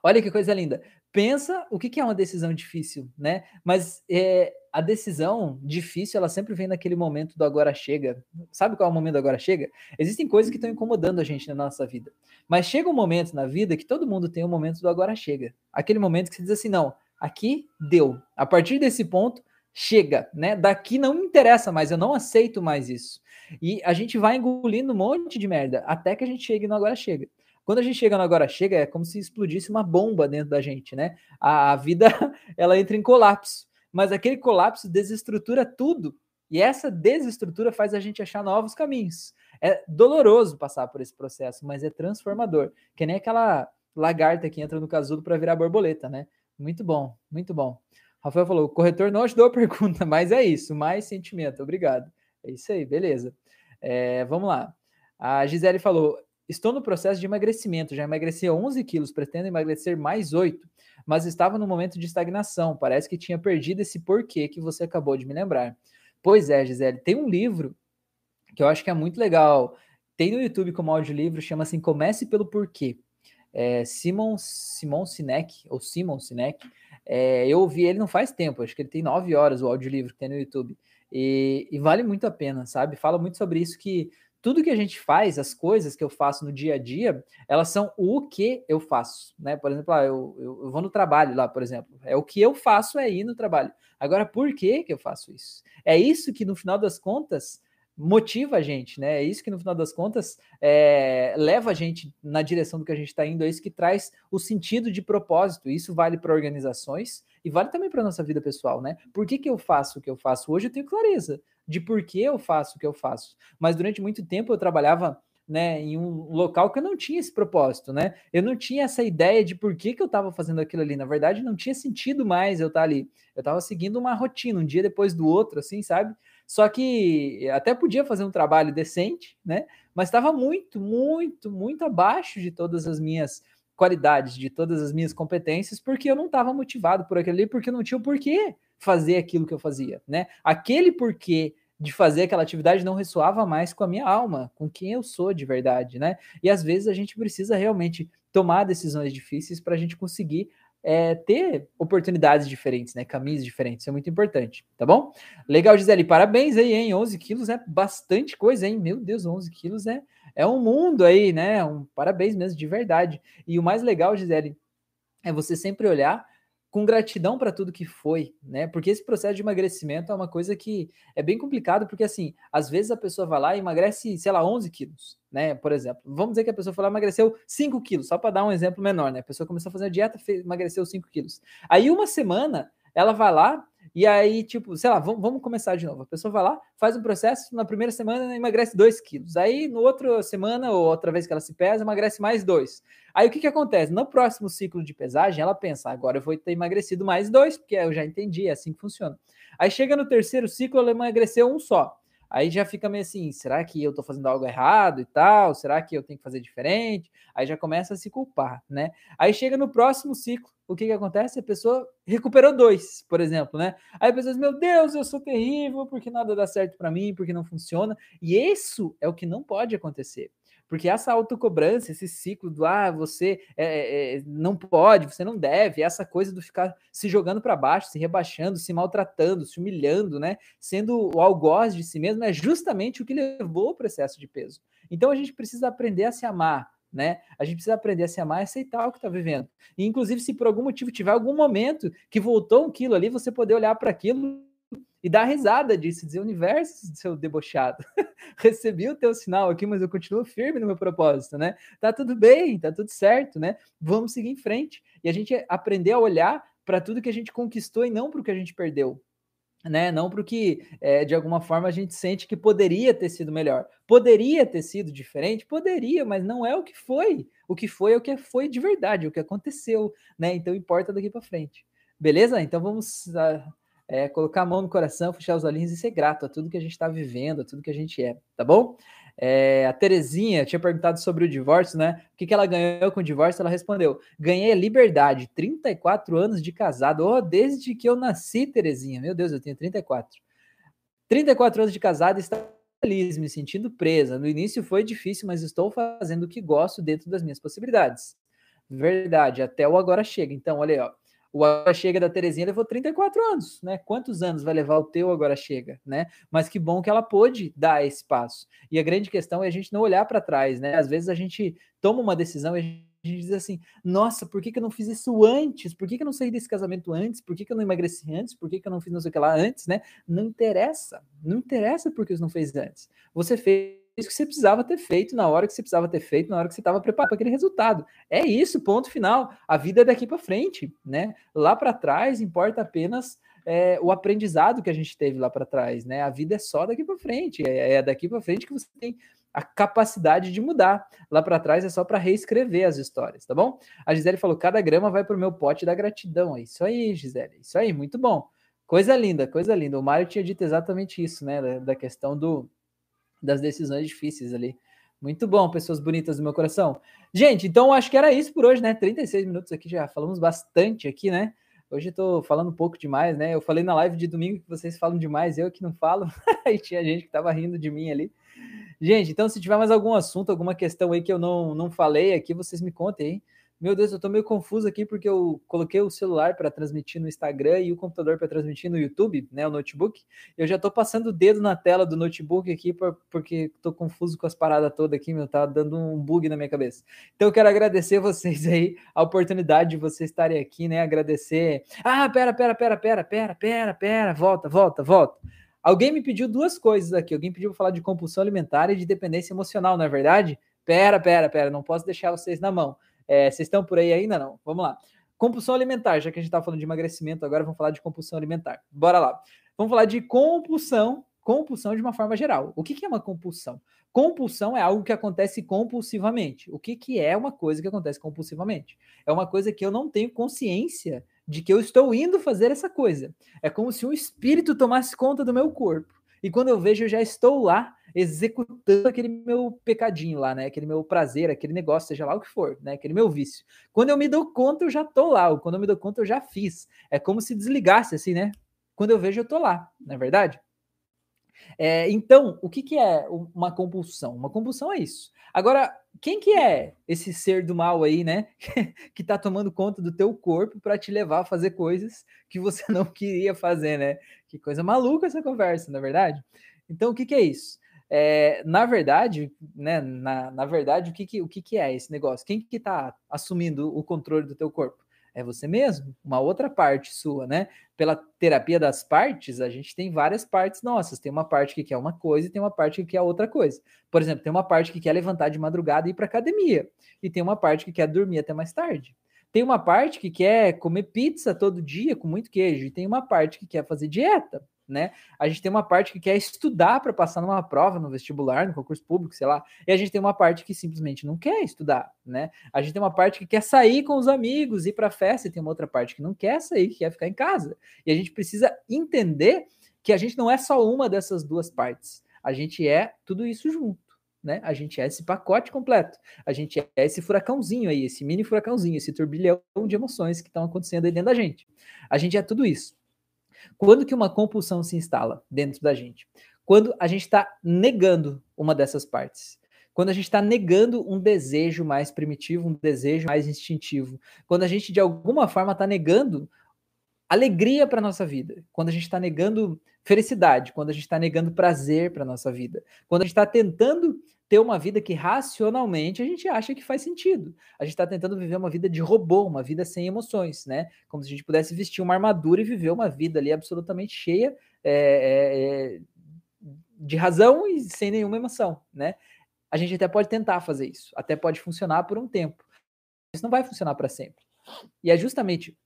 Olha que coisa linda. Pensa o que é uma decisão difícil, né? Mas é, a decisão difícil, ela sempre vem naquele momento do agora chega. Sabe qual é o momento do agora chega? Existem coisas que estão incomodando a gente na nossa vida. Mas chega um momento na vida que todo mundo tem um momento do agora chega. Aquele momento que você diz assim, não, aqui deu. A partir desse ponto, chega, né? Daqui não me interessa mais, eu não aceito mais isso. E a gente vai engolindo um monte de merda até que a gente chegue no agora chega. Quando a gente chega no agora chega, é como se explodisse uma bomba dentro da gente, né? A, a vida ela entra em colapso, mas aquele colapso desestrutura tudo. E essa desestrutura faz a gente achar novos caminhos. É doloroso passar por esse processo, mas é transformador. Que nem aquela lagarta que entra no casulo para virar borboleta, né? Muito bom, muito bom. Rafael falou: o corretor não ajudou a pergunta, mas é isso, mais sentimento, obrigado. É isso aí, beleza. É, vamos lá. A Gisele falou: Estou no processo de emagrecimento, já emagreci 11 quilos, pretendo emagrecer mais 8, mas estava no momento de estagnação. Parece que tinha perdido esse porquê que você acabou de me lembrar. Pois é, Gisele, tem um livro que eu acho que é muito legal. Tem no YouTube como audiolivro, chama assim Comece pelo Porquê. É Simon, Simon Sinek, ou Simon Sinek. É, eu ouvi ele não faz tempo, acho que ele tem nove horas o audiolivro que tem no YouTube. E, e, vale muito a pena, sabe? Fala muito sobre isso que tudo que a gente faz, as coisas que eu faço no dia a dia, elas são o que eu faço, né? Por exemplo, ah, eu, eu, eu, vou no trabalho lá, por exemplo. É o que eu faço é ir no trabalho. Agora, por que, que eu faço isso? É isso que, no final das contas, motiva a gente, né? É isso que, no final das contas, é, leva a gente na direção do que a gente está indo, é isso que traz o sentido de propósito. Isso vale para organizações e vale também para nossa vida pessoal, né? Por que, que eu faço o que eu faço? Hoje eu tenho clareza de por que eu faço o que eu faço. Mas durante muito tempo eu trabalhava né, em um local que eu não tinha esse propósito, né? Eu não tinha essa ideia de por que, que eu estava fazendo aquilo ali. Na verdade, não tinha sentido mais eu estar tá ali. Eu estava seguindo uma rotina, um dia depois do outro, assim, sabe? Só que até podia fazer um trabalho decente, né? Mas estava muito, muito, muito abaixo de todas as minhas qualidades, de todas as minhas competências, porque eu não estava motivado por aquilo ali, porque eu não tinha o porquê fazer aquilo que eu fazia, né? Aquele porquê de fazer aquela atividade não ressoava mais com a minha alma, com quem eu sou de verdade, né? E às vezes a gente precisa realmente tomar decisões difíceis para a gente conseguir é, ter oportunidades diferentes, né? Caminhos diferentes, isso é muito importante, tá bom? Legal, Gisele, parabéns aí, hein? 11 quilos é bastante coisa, hein? Meu Deus, 11 quilos é, é um mundo aí, né? Um, parabéns mesmo, de verdade. E o mais legal, Gisele, é você sempre olhar com gratidão para tudo que foi, né? Porque esse processo de emagrecimento é uma coisa que é bem complicado, porque assim, às vezes a pessoa vai lá e emagrece, sei lá, 11 quilos, né? Por exemplo, vamos dizer que a pessoa foi lá e emagreceu 5 quilos, só para dar um exemplo menor, né? A pessoa começou a fazer a dieta, emagreceu 5 quilos. Aí uma semana ela vai lá e aí, tipo, sei lá, vamos, vamos começar de novo. A pessoa vai lá, faz um processo, na primeira semana emagrece 2 quilos. Aí, no outra semana, ou outra vez que ela se pesa, emagrece mais 2. Aí, o que que acontece? No próximo ciclo de pesagem, ela pensa, agora eu vou ter emagrecido mais 2, porque eu já entendi, é assim que funciona. Aí, chega no terceiro ciclo, ela emagreceu um só. Aí já fica meio assim, será que eu tô fazendo algo errado e tal? Será que eu tenho que fazer diferente? Aí já começa a se culpar, né? Aí chega no próximo ciclo, o que que acontece? A pessoa recuperou dois, por exemplo, né? Aí a pessoa diz, meu Deus, eu sou terrível, porque nada dá certo para mim, porque não funciona. E isso é o que não pode acontecer. Porque essa autocobrança, esse ciclo do ah, você é, é, é não pode, você não deve, essa coisa do ficar se jogando para baixo, se rebaixando, se maltratando, se humilhando, né? Sendo o algoz de si mesmo, é justamente o que levou ao processo de peso. Então a gente precisa aprender a se amar, né? A gente precisa aprender a se amar e aceitar o que está vivendo. E, inclusive, se por algum motivo tiver algum momento que voltou um quilo ali, você poder olhar para aquilo e dar risada disso, dizer universo, seu debochado. Recebi o teu sinal aqui, mas eu continuo firme no meu propósito, né? Tá tudo bem, tá tudo certo, né? Vamos seguir em frente. E a gente aprender a olhar para tudo que a gente conquistou e não para o que a gente perdeu. Né? Não para o que é, de alguma forma a gente sente que poderia ter sido melhor. Poderia ter sido diferente? Poderia, mas não é o que foi. O que foi é o que foi de verdade, o que aconteceu, né? Então importa daqui para frente. Beleza? Então vamos uh, é, colocar a mão no coração, fechar os olhinhos e ser grato a tudo que a gente está vivendo, a tudo que a gente é, tá bom? É, a Terezinha tinha perguntado sobre o divórcio, né? O que, que ela ganhou com o divórcio? Ela respondeu: ganhei a liberdade, 34 anos de casado. Oh, desde que eu nasci, Terezinha. Meu Deus, eu tenho 34. 34 anos de casado está feliz, me sentindo presa. No início foi difícil, mas estou fazendo o que gosto dentro das minhas possibilidades. Verdade, até o agora chega. Então, olha aí, ó. O Agora Chega da Terezinha levou 34 anos, né? Quantos anos vai levar o teu Agora Chega, né? Mas que bom que ela pôde dar esse passo. E a grande questão é a gente não olhar para trás, né? Às vezes a gente toma uma decisão e a gente diz assim: nossa, por que, que eu não fiz isso antes? Por que, que eu não saí desse casamento antes? Por que, que eu não emagreci antes? Por que, que eu não fiz não sei o que lá antes, né? Não interessa. Não interessa porque você não fez antes. Você fez que você precisava ter feito na hora que você precisava ter feito, na hora que você estava preparado para aquele resultado. É isso, ponto final. A vida é daqui para frente, né? Lá para trás importa apenas é, o aprendizado que a gente teve lá para trás, né? A vida é só daqui para frente, é, é daqui para frente que você tem a capacidade de mudar. Lá para trás é só para reescrever as histórias, tá bom? A Gisele falou: cada grama vai para o meu pote da gratidão. É isso aí, Gisele. É isso aí, muito bom. Coisa linda, coisa linda. O Mário tinha dito exatamente isso, né? Da, da questão do, das decisões difíceis ali. Muito bom, pessoas bonitas do meu coração. Gente, então acho que era isso por hoje, né? 36 minutos aqui já falamos bastante aqui, né? Hoje eu tô falando um pouco demais, né? Eu falei na live de domingo que vocês falam demais, eu que não falo. Aí tinha gente que tava rindo de mim ali. Gente, então se tiver mais algum assunto, alguma questão aí que eu não, não falei aqui, vocês me contem, hein? Meu Deus, eu tô meio confuso aqui porque eu coloquei o celular para transmitir no Instagram e o computador para transmitir no YouTube, né, o notebook. Eu já tô passando o dedo na tela do notebook aqui por, porque tô confuso com as paradas todas aqui, meu, tá dando um bug na minha cabeça. Então eu quero agradecer vocês aí a oportunidade de vocês estarem aqui, né? Agradecer. Ah, pera, pera, pera, pera, pera, pera, pera, volta, volta, volta. Alguém me pediu duas coisas aqui. Alguém pediu para falar de compulsão alimentar e de dependência emocional, não é verdade? Pera, pera, pera, não posso deixar vocês na mão. É, vocês estão por aí ainda? Não. Vamos lá. Compulsão alimentar, já que a gente está falando de emagrecimento, agora vamos falar de compulsão alimentar. Bora lá. Vamos falar de compulsão, compulsão de uma forma geral. O que, que é uma compulsão? Compulsão é algo que acontece compulsivamente. O que, que é uma coisa que acontece compulsivamente? É uma coisa que eu não tenho consciência de que eu estou indo fazer essa coisa. É como se um espírito tomasse conta do meu corpo. E quando eu vejo, eu já estou lá executando aquele meu pecadinho lá, né? Aquele meu prazer, aquele negócio, seja lá o que for, né? Aquele meu vício. Quando eu me dou conta, eu já tô lá. Quando eu me dou conta, eu já fiz. É como se desligasse, assim, né? Quando eu vejo, eu tô lá, não é verdade? É, então, o que, que é uma compulsão? Uma compulsão é isso. Agora, quem que é esse ser do mal aí, né? que tá tomando conta do teu corpo para te levar a fazer coisas que você não queria fazer, né? Que coisa maluca essa conversa, na é verdade? Então, o que, que é isso? É, na verdade, né, na, na verdade, o, que, que, o que, que é esse negócio? Quem que está assumindo o controle do teu corpo? É você mesmo, uma outra parte sua, né? Pela terapia das partes, a gente tem várias partes nossas. Tem uma parte que quer uma coisa e tem uma parte que quer outra coisa. Por exemplo, tem uma parte que quer levantar de madrugada e ir para academia, e tem uma parte que quer dormir até mais tarde. Tem uma parte que quer comer pizza todo dia com muito queijo, e tem uma parte que quer fazer dieta né? A gente tem uma parte que quer estudar para passar numa prova, no vestibular, no concurso público, sei lá, e a gente tem uma parte que simplesmente não quer estudar, né? A gente tem uma parte que quer sair com os amigos, ir para festa, e tem uma outra parte que não quer sair, que quer ficar em casa. E a gente precisa entender que a gente não é só uma dessas duas partes. A gente é tudo isso junto. Né? A gente é esse pacote completo. A gente é esse furacãozinho aí, esse mini furacãozinho, esse turbilhão de emoções que estão acontecendo aí dentro da gente. A gente é tudo isso. Quando que uma compulsão se instala dentro da gente? Quando a gente está negando uma dessas partes. Quando a gente está negando um desejo mais primitivo, um desejo mais instintivo. Quando a gente, de alguma forma, está negando alegria para nossa vida. Quando a gente está negando felicidade. Quando a gente está negando prazer para nossa vida. Quando a gente está tentando ter uma vida que racionalmente a gente acha que faz sentido. A gente está tentando viver uma vida de robô, uma vida sem emoções, né? Como se a gente pudesse vestir uma armadura e viver uma vida ali absolutamente cheia é, é, é, de razão e sem nenhuma emoção, né? A gente até pode tentar fazer isso, até pode funcionar por um tempo. Isso não vai funcionar para sempre. E é justamente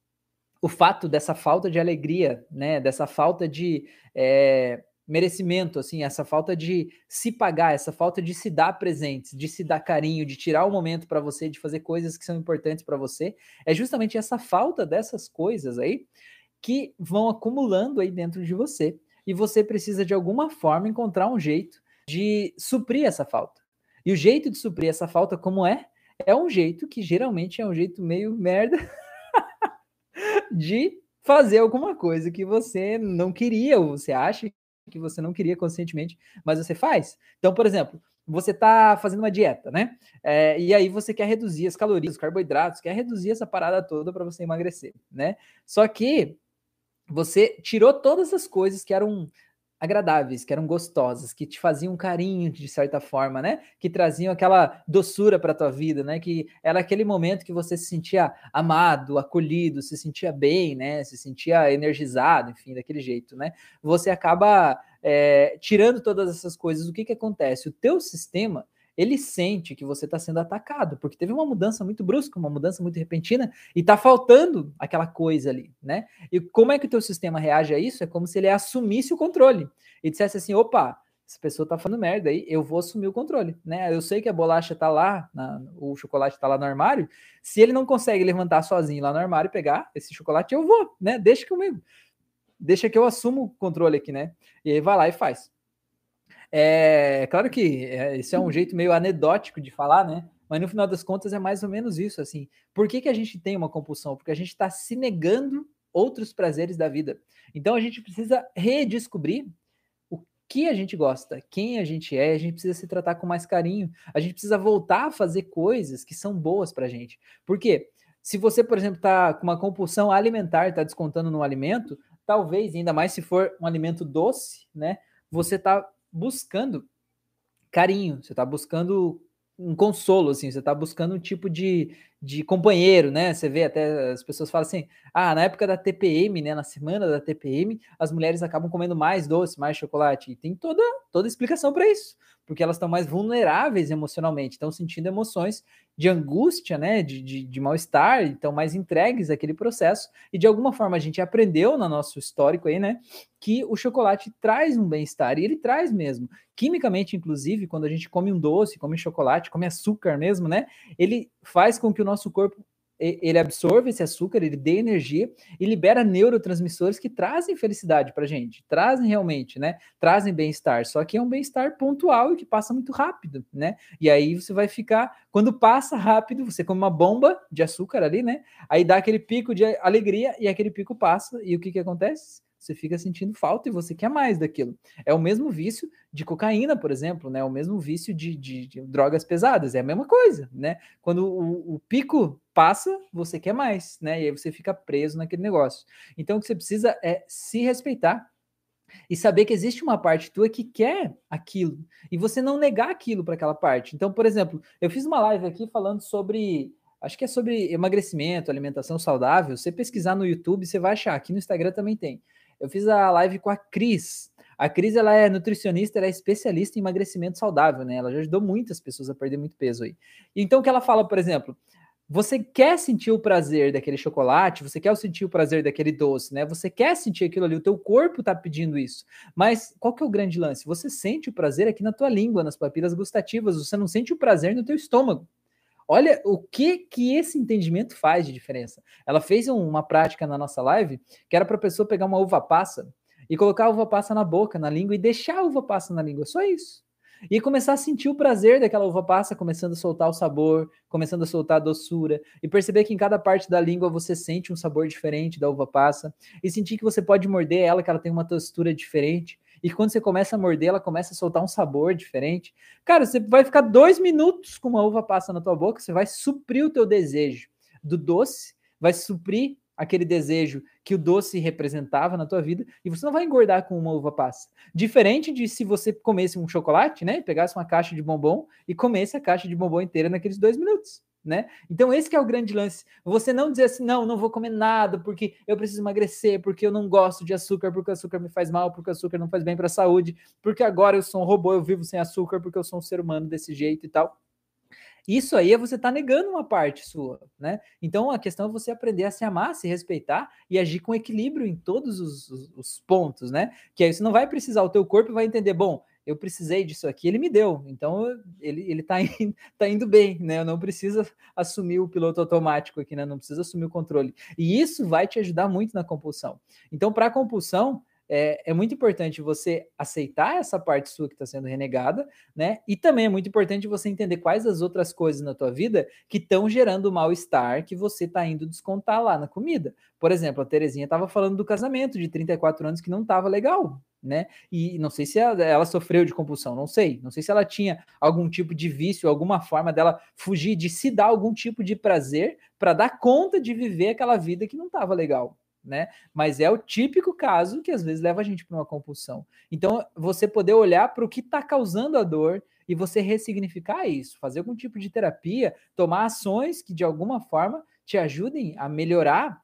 o fato dessa falta de alegria, né? Dessa falta de é, merecimento, assim, essa falta de se pagar, essa falta de se dar presentes, de se dar carinho, de tirar o momento para você, de fazer coisas que são importantes para você, é justamente essa falta dessas coisas aí que vão acumulando aí dentro de você e você precisa de alguma forma encontrar um jeito de suprir essa falta. E o jeito de suprir essa falta como é? É um jeito que geralmente é um jeito meio merda de fazer alguma coisa que você não queria ou você acha que você não queria conscientemente, mas você faz. Então, por exemplo, você está fazendo uma dieta, né? É, e aí você quer reduzir as calorias, os carboidratos, quer reduzir essa parada toda para você emagrecer, né? Só que você tirou todas as coisas que eram agradáveis, que eram gostosas, que te faziam carinho de certa forma, né? Que traziam aquela doçura para tua vida, né? Que era aquele momento que você se sentia amado, acolhido, se sentia bem, né? Se sentia energizado, enfim, daquele jeito, né? Você acaba é, tirando todas essas coisas. O que que acontece? O teu sistema ele sente que você está sendo atacado, porque teve uma mudança muito brusca, uma mudança muito repentina, e está faltando aquela coisa ali, né? E como é que o teu sistema reage a isso? É como se ele assumisse o controle e dissesse assim, opa, essa pessoa tá falando merda aí, eu vou assumir o controle, né? Eu sei que a bolacha tá lá, na, o chocolate tá lá no armário, se ele não consegue levantar sozinho lá no armário e pegar esse chocolate, eu vou, né? Deixa comigo. Deixa que eu assumo o controle aqui, né? E aí vai lá e faz. É claro que é, isso é um jeito meio anedótico de falar, né? Mas no final das contas é mais ou menos isso, assim. Por que, que a gente tem uma compulsão? Porque a gente está se negando outros prazeres da vida. Então a gente precisa redescobrir o que a gente gosta, quem a gente é, a gente precisa se tratar com mais carinho, a gente precisa voltar a fazer coisas que são boas pra gente. Por quê? Se você, por exemplo, está com uma compulsão alimentar, está descontando no alimento, talvez, ainda mais se for um alimento doce, né? Você está buscando carinho, você está buscando um consolo, assim, você está buscando um tipo de, de companheiro, né? Você vê até as pessoas falam assim: ah, na época da TPM, né? Na semana da TPM, as mulheres acabam comendo mais doce, mais chocolate. E tem toda, toda explicação para isso porque elas estão mais vulneráveis emocionalmente, estão sentindo emoções de angústia, né, de, de, de mal-estar, estão mais entregues àquele processo, e de alguma forma a gente aprendeu no nosso histórico aí, né, que o chocolate traz um bem-estar, e ele traz mesmo. Quimicamente, inclusive, quando a gente come um doce, come chocolate, come açúcar mesmo, né, ele faz com que o nosso corpo ele absorve esse açúcar, ele dê energia e libera neurotransmissores que trazem felicidade para gente, trazem realmente, né? Trazem bem-estar. Só que é um bem-estar pontual e que passa muito rápido, né? E aí você vai ficar, quando passa rápido, você come uma bomba de açúcar ali, né? Aí dá aquele pico de alegria e aquele pico passa e o que que acontece? Você fica sentindo falta e você quer mais daquilo. É o mesmo vício de cocaína, por exemplo, né? É o mesmo vício de, de, de, drogas pesadas, é a mesma coisa, né? Quando o, o, pico passa, você quer mais, né? E aí você fica preso naquele negócio. Então, o que você precisa é se respeitar e saber que existe uma parte tua que quer aquilo e você não negar aquilo para aquela parte. Então, por exemplo, eu fiz uma live aqui falando sobre acho que é sobre emagrecimento, alimentação saudável. Você pesquisar no YouTube, você vai achar. Aqui no Instagram também tem. Eu fiz a live com a Cris. A Cris, ela é nutricionista, ela é especialista em emagrecimento saudável, né? Ela já ajudou muitas pessoas a perder muito peso aí. Então, o que ela fala, por exemplo, você quer sentir o prazer daquele chocolate, você quer sentir o prazer daquele doce, né? Você quer sentir aquilo ali, o teu corpo tá pedindo isso. Mas qual que é o grande lance? Você sente o prazer aqui na tua língua, nas papilas gustativas, você não sente o prazer no teu estômago. Olha o que que esse entendimento faz de diferença. Ela fez uma prática na nossa live que era para a pessoa pegar uma uva passa e colocar a uva passa na boca, na língua e deixar a uva passa na língua, só isso. E começar a sentir o prazer daquela uva passa, começando a soltar o sabor, começando a soltar a doçura, e perceber que em cada parte da língua você sente um sabor diferente da uva passa, e sentir que você pode morder ela, que ela tem uma textura diferente, e quando você começa a morder, ela começa a soltar um sabor diferente. Cara, você vai ficar dois minutos com uma uva passa na tua boca, você vai suprir o teu desejo do doce, vai suprir aquele desejo que o doce representava na tua vida e você não vai engordar com uma uva passa. Diferente de se você comesse um chocolate, né, pegasse uma caixa de bombom e comesse a caixa de bombom inteira naqueles dois minutos. Né? Então esse é o grande lance. Você não dizer assim, não, não vou comer nada porque eu preciso emagrecer, porque eu não gosto de açúcar, porque o açúcar me faz mal, porque o açúcar não faz bem para a saúde, porque agora eu sou um robô, eu vivo sem açúcar, porque eu sou um ser humano desse jeito e tal. Isso aí é você tá negando uma parte sua, né? Então a questão é você aprender a se amar, se respeitar e agir com equilíbrio em todos os, os, os pontos, né? Que aí você não vai precisar, o teu corpo vai entender, bom, eu precisei disso aqui, ele me deu. Então ele, ele tá, indo, tá indo bem, né? Eu não preciso assumir o piloto automático aqui, né? Não preciso assumir o controle. E isso vai te ajudar muito na compulsão. Então, para a compulsão, é, é, muito importante você aceitar essa parte sua que está sendo renegada, né? E também é muito importante você entender quais as outras coisas na tua vida que estão gerando mal-estar que você está indo descontar lá na comida. Por exemplo, a Terezinha estava falando do casamento de 34 anos que não estava legal, né? E não sei se ela, ela, sofreu de compulsão, não sei. Não sei se ela tinha algum tipo de vício, alguma forma dela fugir de se dar algum tipo de prazer para dar conta de viver aquela vida que não estava legal né? Mas é o típico caso que às vezes leva a gente para uma compulsão. Então, você poder olhar para o que está causando a dor e você ressignificar isso, fazer algum tipo de terapia, tomar ações que de alguma forma te ajudem a melhorar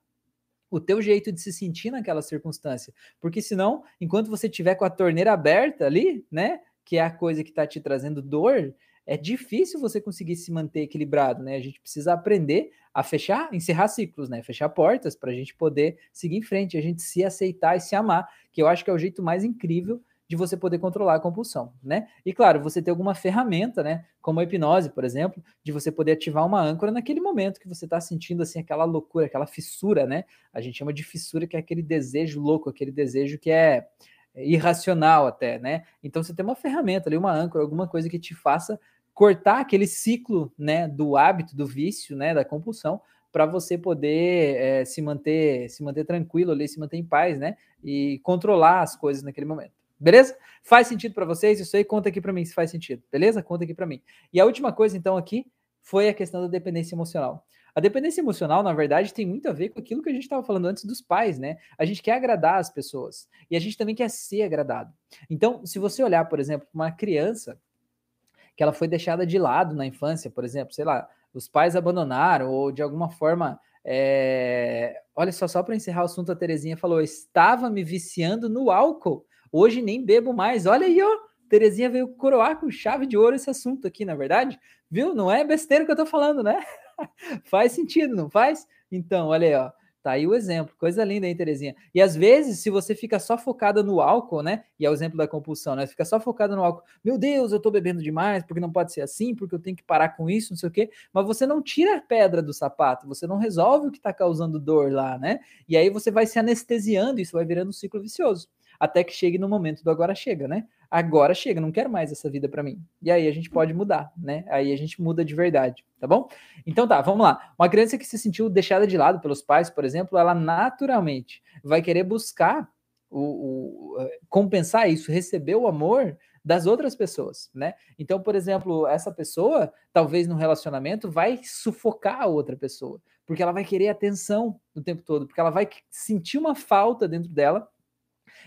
o teu jeito de se sentir naquela circunstância. Porque senão, enquanto você tiver com a torneira aberta ali, né, que é a coisa que está te trazendo dor, é difícil você conseguir se manter equilibrado, né? A gente precisa aprender a fechar, encerrar ciclos, né? Fechar portas para a gente poder seguir em frente, a gente se aceitar e se amar, que eu acho que é o jeito mais incrível de você poder controlar a compulsão, né? E claro, você ter alguma ferramenta, né? Como a hipnose, por exemplo, de você poder ativar uma âncora naquele momento que você está sentindo assim aquela loucura, aquela fissura, né? A gente chama de fissura que é aquele desejo louco, aquele desejo que é irracional até, né? Então você tem uma ferramenta ali, uma âncora, alguma coisa que te faça cortar aquele ciclo né, do hábito, do vício, né, da compulsão, para você poder é, se manter se manter tranquilo ali, se manter em paz, né, e controlar as coisas naquele momento. Beleza? Faz sentido para vocês? Isso aí conta aqui para mim se faz sentido. Beleza? Conta aqui para mim. E a última coisa então aqui foi a questão da dependência emocional. A dependência emocional, na verdade, tem muito a ver com aquilo que a gente estava falando antes dos pais, né? A gente quer agradar as pessoas e a gente também quer ser agradado. Então, se você olhar, por exemplo, uma criança que ela foi deixada de lado na infância, por exemplo, sei lá, os pais abandonaram ou de alguma forma. É... Olha só, só para encerrar o assunto, a Terezinha falou: estava me viciando no álcool, hoje nem bebo mais. Olha aí, ó. Terezinha veio coroar com chave de ouro esse assunto aqui, na verdade. Viu? Não é besteira que eu tô falando, né? faz sentido, não faz? Então, olha aí, ó. Tá aí o exemplo, coisa linda, hein, Terezinha? E às vezes, se você fica só focada no álcool, né? E é o exemplo da compulsão, né? Fica só focada no álcool. Meu Deus, eu tô bebendo demais, porque não pode ser assim, porque eu tenho que parar com isso, não sei o quê. Mas você não tira a pedra do sapato, você não resolve o que tá causando dor lá, né? E aí você vai se anestesiando, isso vai virando um ciclo vicioso. Até que chegue no momento do agora chega, né? agora chega, não quero mais essa vida para mim. E aí a gente pode mudar, né? Aí a gente muda de verdade, tá bom? Então tá, vamos lá. Uma criança que se sentiu deixada de lado pelos pais, por exemplo, ela naturalmente vai querer buscar o, o eh, compensar isso, receber o amor das outras pessoas, né? Então, por exemplo, essa pessoa, talvez no relacionamento, vai sufocar a outra pessoa, porque ela vai querer atenção o tempo todo, porque ela vai sentir uma falta dentro dela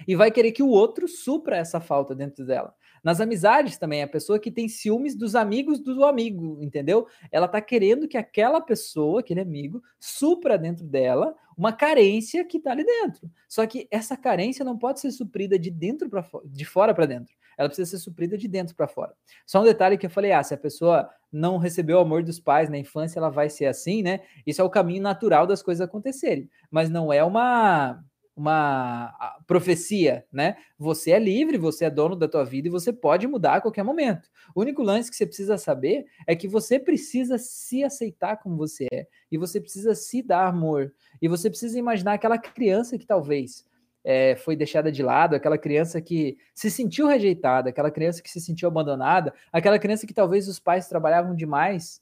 e vai querer que o outro supra essa falta dentro dela. Nas amizades também, a pessoa que tem ciúmes dos amigos do amigo, entendeu? Ela tá querendo que aquela pessoa, aquele amigo, supra dentro dela uma carência que tá ali dentro. Só que essa carência não pode ser suprida de dentro para de fora para dentro. Ela precisa ser suprida de dentro para fora. Só um detalhe que eu falei, ah, se a pessoa não recebeu o amor dos pais na infância, ela vai ser assim, né? Isso é o caminho natural das coisas acontecerem, mas não é uma uma profecia, né? Você é livre, você é dono da tua vida e você pode mudar a qualquer momento. O único lance que você precisa saber é que você precisa se aceitar como você é e você precisa se dar amor e você precisa imaginar aquela criança que talvez é, foi deixada de lado, aquela criança que se sentiu rejeitada, aquela criança que se sentiu abandonada, aquela criança que talvez os pais trabalhavam demais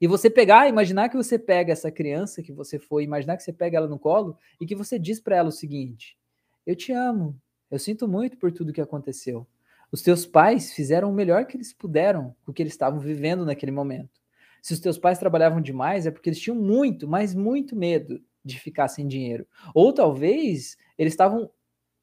e você pegar, imaginar que você pega essa criança que você foi, imaginar que você pega ela no colo e que você diz para ela o seguinte: Eu te amo, eu sinto muito por tudo que aconteceu. Os teus pais fizeram o melhor que eles puderam com o que eles estavam vivendo naquele momento. Se os teus pais trabalhavam demais, é porque eles tinham muito, mas muito medo de ficar sem dinheiro. Ou talvez eles estavam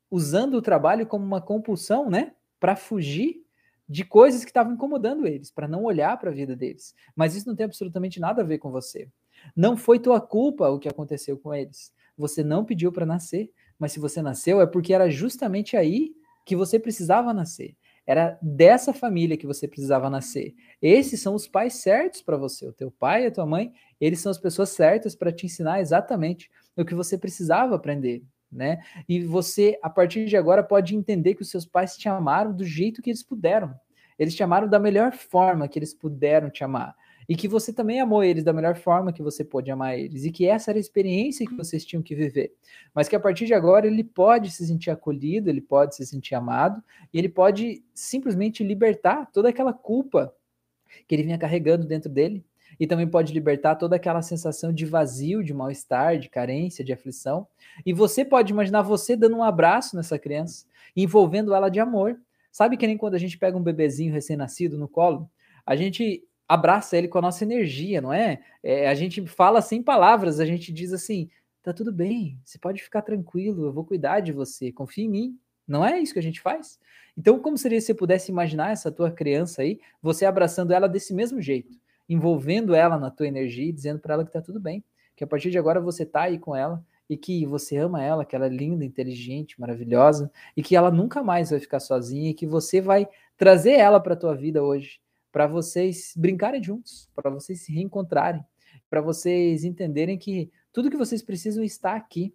usando o trabalho como uma compulsão, né? Para fugir de coisas que estavam incomodando eles, para não olhar para a vida deles. Mas isso não tem absolutamente nada a ver com você. Não foi tua culpa o que aconteceu com eles. Você não pediu para nascer, mas se você nasceu é porque era justamente aí que você precisava nascer. Era dessa família que você precisava nascer. Esses são os pais certos para você. O teu pai e a tua mãe, eles são as pessoas certas para te ensinar exatamente o que você precisava aprender, né? E você, a partir de agora, pode entender que os seus pais te amaram do jeito que eles puderam. Eles te amaram da melhor forma que eles puderam te amar e que você também amou eles da melhor forma que você pôde amar eles, e que essa era a experiência que vocês tinham que viver. Mas que a partir de agora ele pode se sentir acolhido, ele pode se sentir amado, e ele pode simplesmente libertar toda aquela culpa que ele vinha carregando dentro dele, e também pode libertar toda aquela sensação de vazio, de mal-estar, de carência, de aflição. E você pode imaginar você dando um abraço nessa criança, envolvendo ela de amor. Sabe que nem quando a gente pega um bebezinho recém-nascido no colo, a gente abraça ele com a nossa energia, não é? é? A gente fala sem palavras, a gente diz assim: tá tudo bem, você pode ficar tranquilo, eu vou cuidar de você, confia em mim. Não é isso que a gente faz? Então, como seria se você pudesse imaginar essa tua criança aí, você abraçando ela desse mesmo jeito, envolvendo ela na tua energia e dizendo para ela que tá tudo bem, que a partir de agora você tá aí com ela e que você ama ela, que ela é linda, inteligente, maravilhosa e que ela nunca mais vai ficar sozinha e que você vai trazer ela para tua vida hoje para vocês brincarem juntos, para vocês se reencontrarem, para vocês entenderem que tudo que vocês precisam está aqui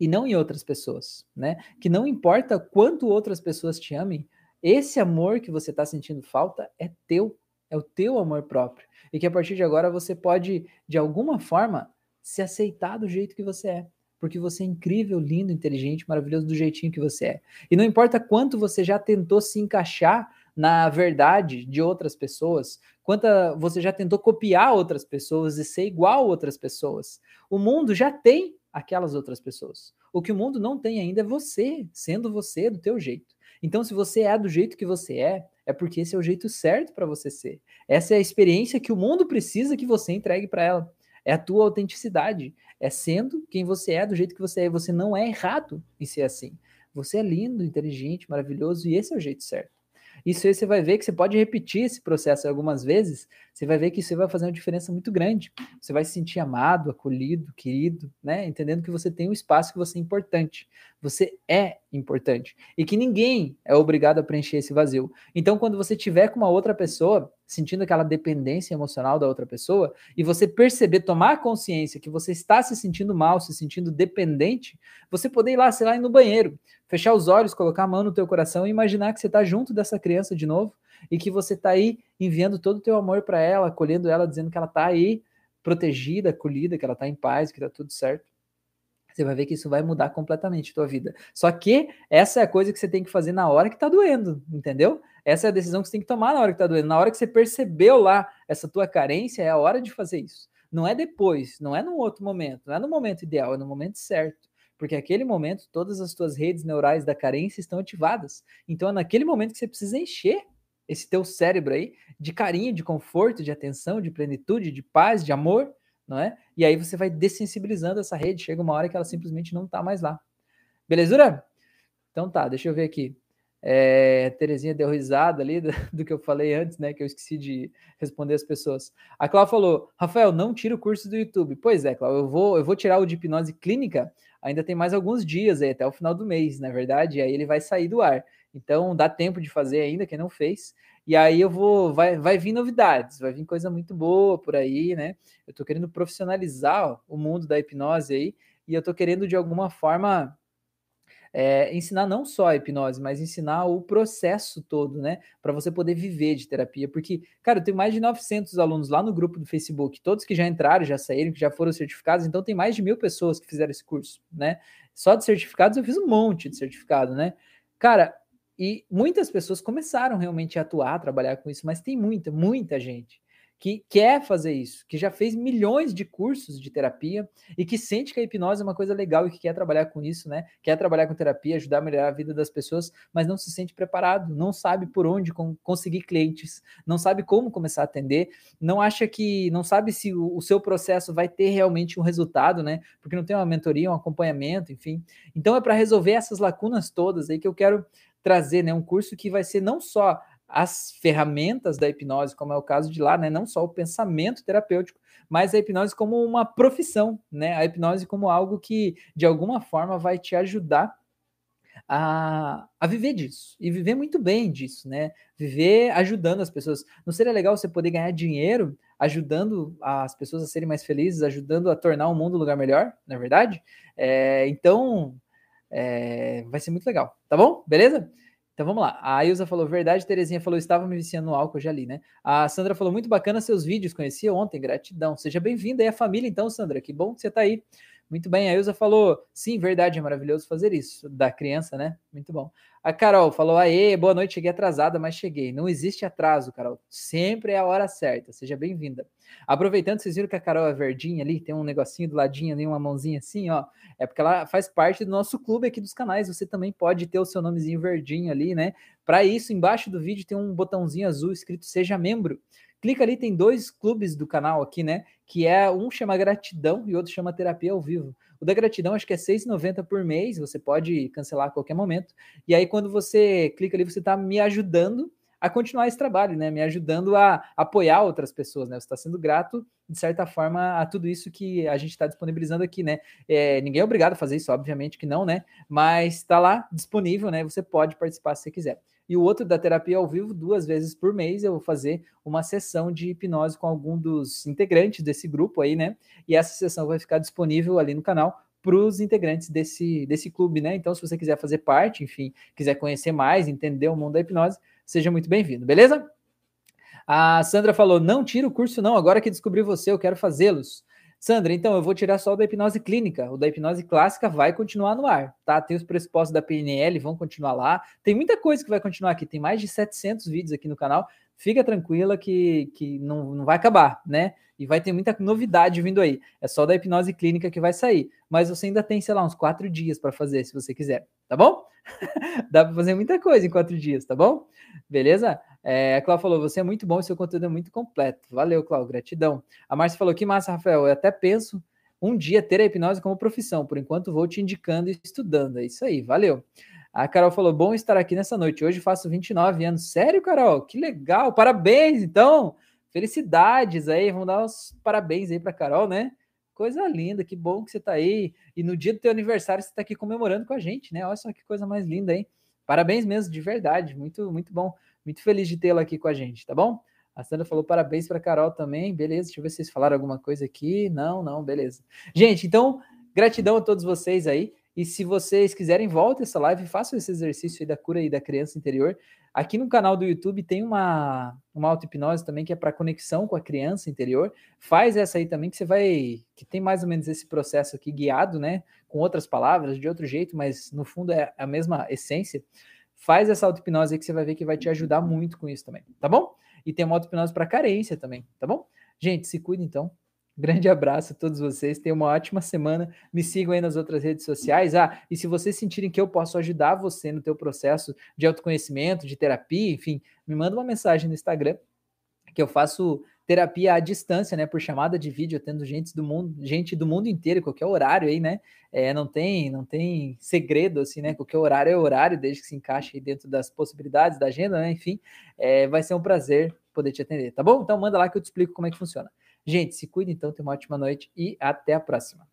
e não em outras pessoas, né? Que não importa quanto outras pessoas te amem, esse amor que você está sentindo falta é teu, é o teu amor próprio. E que a partir de agora você pode, de alguma forma, se aceitar do jeito que você é. Porque você é incrível, lindo, inteligente, maravilhoso do jeitinho que você é. E não importa quanto você já tentou se encaixar na verdade de outras pessoas, quanta você já tentou copiar outras pessoas e ser igual a outras pessoas. O mundo já tem aquelas outras pessoas. O que o mundo não tem ainda é você, sendo você do teu jeito. Então, se você é do jeito que você é, é porque esse é o jeito certo para você ser. Essa é a experiência que o mundo precisa que você entregue para ela. É a tua autenticidade. É sendo quem você é, do jeito que você é. Você não é errado em ser assim. Você é lindo, inteligente, maravilhoso e esse é o jeito certo. Isso aí você vai ver que você pode repetir esse processo algumas vezes, você vai ver que isso vai fazer uma diferença muito grande. Você vai se sentir amado, acolhido, querido, né? Entendendo que você tem um espaço que você é importante. Você é importante. E que ninguém é obrigado a preencher esse vazio. Então, quando você tiver com uma outra pessoa, sentindo aquela dependência emocional da outra pessoa, e você perceber, tomar consciência que você está se sentindo mal, se sentindo dependente, você poder ir lá, sei lá, ir no banheiro, fechar os olhos, colocar a mão no teu coração e imaginar que você está junto dessa criança de novo e que você está aí enviando todo o teu amor para ela, acolhendo ela, dizendo que ela está aí protegida, acolhida, que ela está em paz, que está tudo certo. Você vai ver que isso vai mudar completamente a tua vida. Só que essa é a coisa que você tem que fazer na hora que está doendo, entendeu? Essa é a decisão que você tem que tomar na hora que está doendo. Na hora que você percebeu lá essa tua carência, é a hora de fazer isso. Não é depois, não é num outro momento, não é no momento ideal, é no momento certo porque naquele momento todas as tuas redes neurais da carência estão ativadas. Então é naquele momento que você precisa encher esse teu cérebro aí de carinho, de conforto, de atenção, de plenitude, de paz, de amor, não é? E aí você vai dessensibilizando essa rede, chega uma hora que ela simplesmente não está mais lá. Belezura? Então tá, deixa eu ver aqui. É, Terezinha deu risada ali do, do, que eu falei antes, né? Que eu esqueci de responder as pessoas. A Cláudia falou: Rafael, não tira o curso do YouTube. Pois é, Cláudia, eu vou, eu vou tirar o de hipnose clínica ainda tem mais alguns dias aí, até o final do mês, na verdade, e aí ele vai sair do ar. Então dá tempo de fazer ainda, quem não fez. E aí eu vou, vai, vai vir novidades, vai vir coisa muito boa por aí, né? Eu tô querendo profissionalizar o mundo da hipnose aí, e eu tô querendo de alguma forma é, ensinar não só a hipnose, mas ensinar o processo todo, né? Para você poder viver de terapia. Porque, cara, eu tenho mais de 900 alunos lá no grupo do Facebook, todos que já entraram, já saíram, que já foram certificados, então tem mais de mil pessoas que fizeram esse curso, né? Só de certificados eu fiz um monte de certificado, né? Cara, e muitas pessoas começaram realmente a atuar, a trabalhar com isso, mas tem muita, muita gente que quer fazer isso, que já fez milhões de cursos de terapia e que sente que a hipnose é uma coisa legal e que quer trabalhar com isso, né? Quer trabalhar com terapia, ajudar a melhorar a vida das pessoas, mas não se sente preparado, não sabe por onde conseguir clientes, não sabe como começar a atender, não acha que, não sabe se o, seu processo vai ter realmente um resultado, né? Porque não tem uma mentoria, um acompanhamento, enfim. Então é para resolver essas lacunas todas aí que eu quero trazer, né? Um curso que vai ser não só as ferramentas da hipnose, como é o caso de lá, né? Não só o pensamento terapêutico, mas a hipnose como uma profissão, né? A hipnose como algo que de alguma forma vai te ajudar a, a viver disso e viver muito bem disso, né? Viver ajudando as pessoas. Não seria legal você poder ganhar dinheiro ajudando as pessoas a serem mais felizes, ajudando a tornar o mundo um lugar melhor, na é verdade? É, então, é, vai ser muito legal, tá bom? Beleza? Então vamos lá. A Ilza falou verdade, Terezinha falou estava me viciando no álcool, já li, né? A Sandra falou muito bacana seus vídeos, conheci ontem, gratidão. Seja bem-vinda aí à família então, Sandra, que bom que você está aí. Muito bem, a Ilza falou, sim, verdade, é maravilhoso fazer isso, da criança, né? Muito bom. A Carol falou, aê, boa noite, cheguei atrasada, mas cheguei. Não existe atraso, Carol, sempre é a hora certa, seja bem-vinda. Aproveitando, vocês viram que a Carol é verdinha ali, tem um negocinho do ladinho ali, uma mãozinha assim, ó, é porque ela faz parte do nosso clube aqui dos canais, você também pode ter o seu nomezinho verdinho ali, né? Para isso, embaixo do vídeo tem um botãozinho azul escrito Seja Membro. Clica ali, tem dois clubes do canal aqui, né? Que é um chama Gratidão e outro chama Terapia ao Vivo. O da Gratidão acho que é R$ 6,90 por mês, você pode cancelar a qualquer momento. E aí, quando você clica ali, você está me ajudando a continuar esse trabalho, né? Me ajudando a apoiar outras pessoas, né? Você está sendo grato, de certa forma, a tudo isso que a gente está disponibilizando aqui, né? É, ninguém é obrigado a fazer isso, obviamente que não, né? Mas está lá disponível, né? Você pode participar se você quiser. E o outro da terapia ao vivo, duas vezes por mês, eu vou fazer uma sessão de hipnose com algum dos integrantes desse grupo aí, né? E essa sessão vai ficar disponível ali no canal para os integrantes desse, desse clube, né? Então, se você quiser fazer parte, enfim, quiser conhecer mais, entender o mundo da hipnose, seja muito bem-vindo, beleza? A Sandra falou: não tira o curso, não. Agora que descobri você, eu quero fazê-los. Sandra, então eu vou tirar só o da hipnose clínica. O da hipnose clássica vai continuar no ar, tá? Tem os pressupostos da PNL, vão continuar lá. Tem muita coisa que vai continuar aqui. Tem mais de 700 vídeos aqui no canal. Fica tranquila que, que não, não vai acabar, né? E vai ter muita novidade vindo aí. É só da hipnose clínica que vai sair. Mas você ainda tem, sei lá, uns quatro dias para fazer, se você quiser, tá bom? Dá para fazer muita coisa em quatro dias, tá bom? Beleza? É, a Cláudia falou: você é muito bom e seu conteúdo é muito completo. Valeu, Cláudia, gratidão. A Márcia falou: que massa, Rafael. Eu até penso um dia ter a hipnose como profissão. Por enquanto, vou te indicando e estudando. É isso aí, valeu. A Carol falou: bom estar aqui nessa noite. Hoje faço 29 anos. Sério, Carol? Que legal. Parabéns, então. Felicidades aí. Vamos dar os parabéns aí para Carol, né? Coisa linda, que bom que você está aí. E no dia do teu aniversário você está aqui comemorando com a gente, né? Olha só que coisa mais linda, hein? Parabéns mesmo, de verdade. Muito, muito bom. Muito feliz de tê-la aqui com a gente, tá bom? A Sandra falou parabéns para Carol também. Beleza, deixa eu ver se vocês falaram alguma coisa aqui. Não, não, beleza. Gente, então, gratidão a todos vocês aí. E se vocês quiserem, volte essa live, façam esse exercício aí da cura e da criança interior. Aqui no canal do YouTube tem uma, uma auto-hipnose também que é para conexão com a criança interior. Faz essa aí também, que você vai. que tem mais ou menos esse processo aqui guiado, né? Com outras palavras, de outro jeito, mas no fundo é a mesma essência. Faz essa auto-hipnose aí que você vai ver que vai te ajudar muito com isso também, tá bom? E tem uma auto-hipnose para carência também, tá bom? Gente, se cuida então. Grande abraço a todos vocês. Tenham uma ótima semana. Me sigam aí nas outras redes sociais. Ah, e se vocês sentirem que eu posso ajudar você no teu processo de autoconhecimento, de terapia, enfim, me manda uma mensagem no Instagram que eu faço terapia à distância, né, por chamada de vídeo, tendo gente do mundo, gente do mundo inteiro, qualquer horário aí, né? É, não tem, não tem segredo assim, né? Qualquer horário é horário, desde que se encaixe dentro das possibilidades da agenda, né? Enfim, é, vai ser um prazer poder te atender, tá bom? Então manda lá que eu te explico como é que funciona. Gente, se cuida então, tenha uma ótima noite e até a próxima.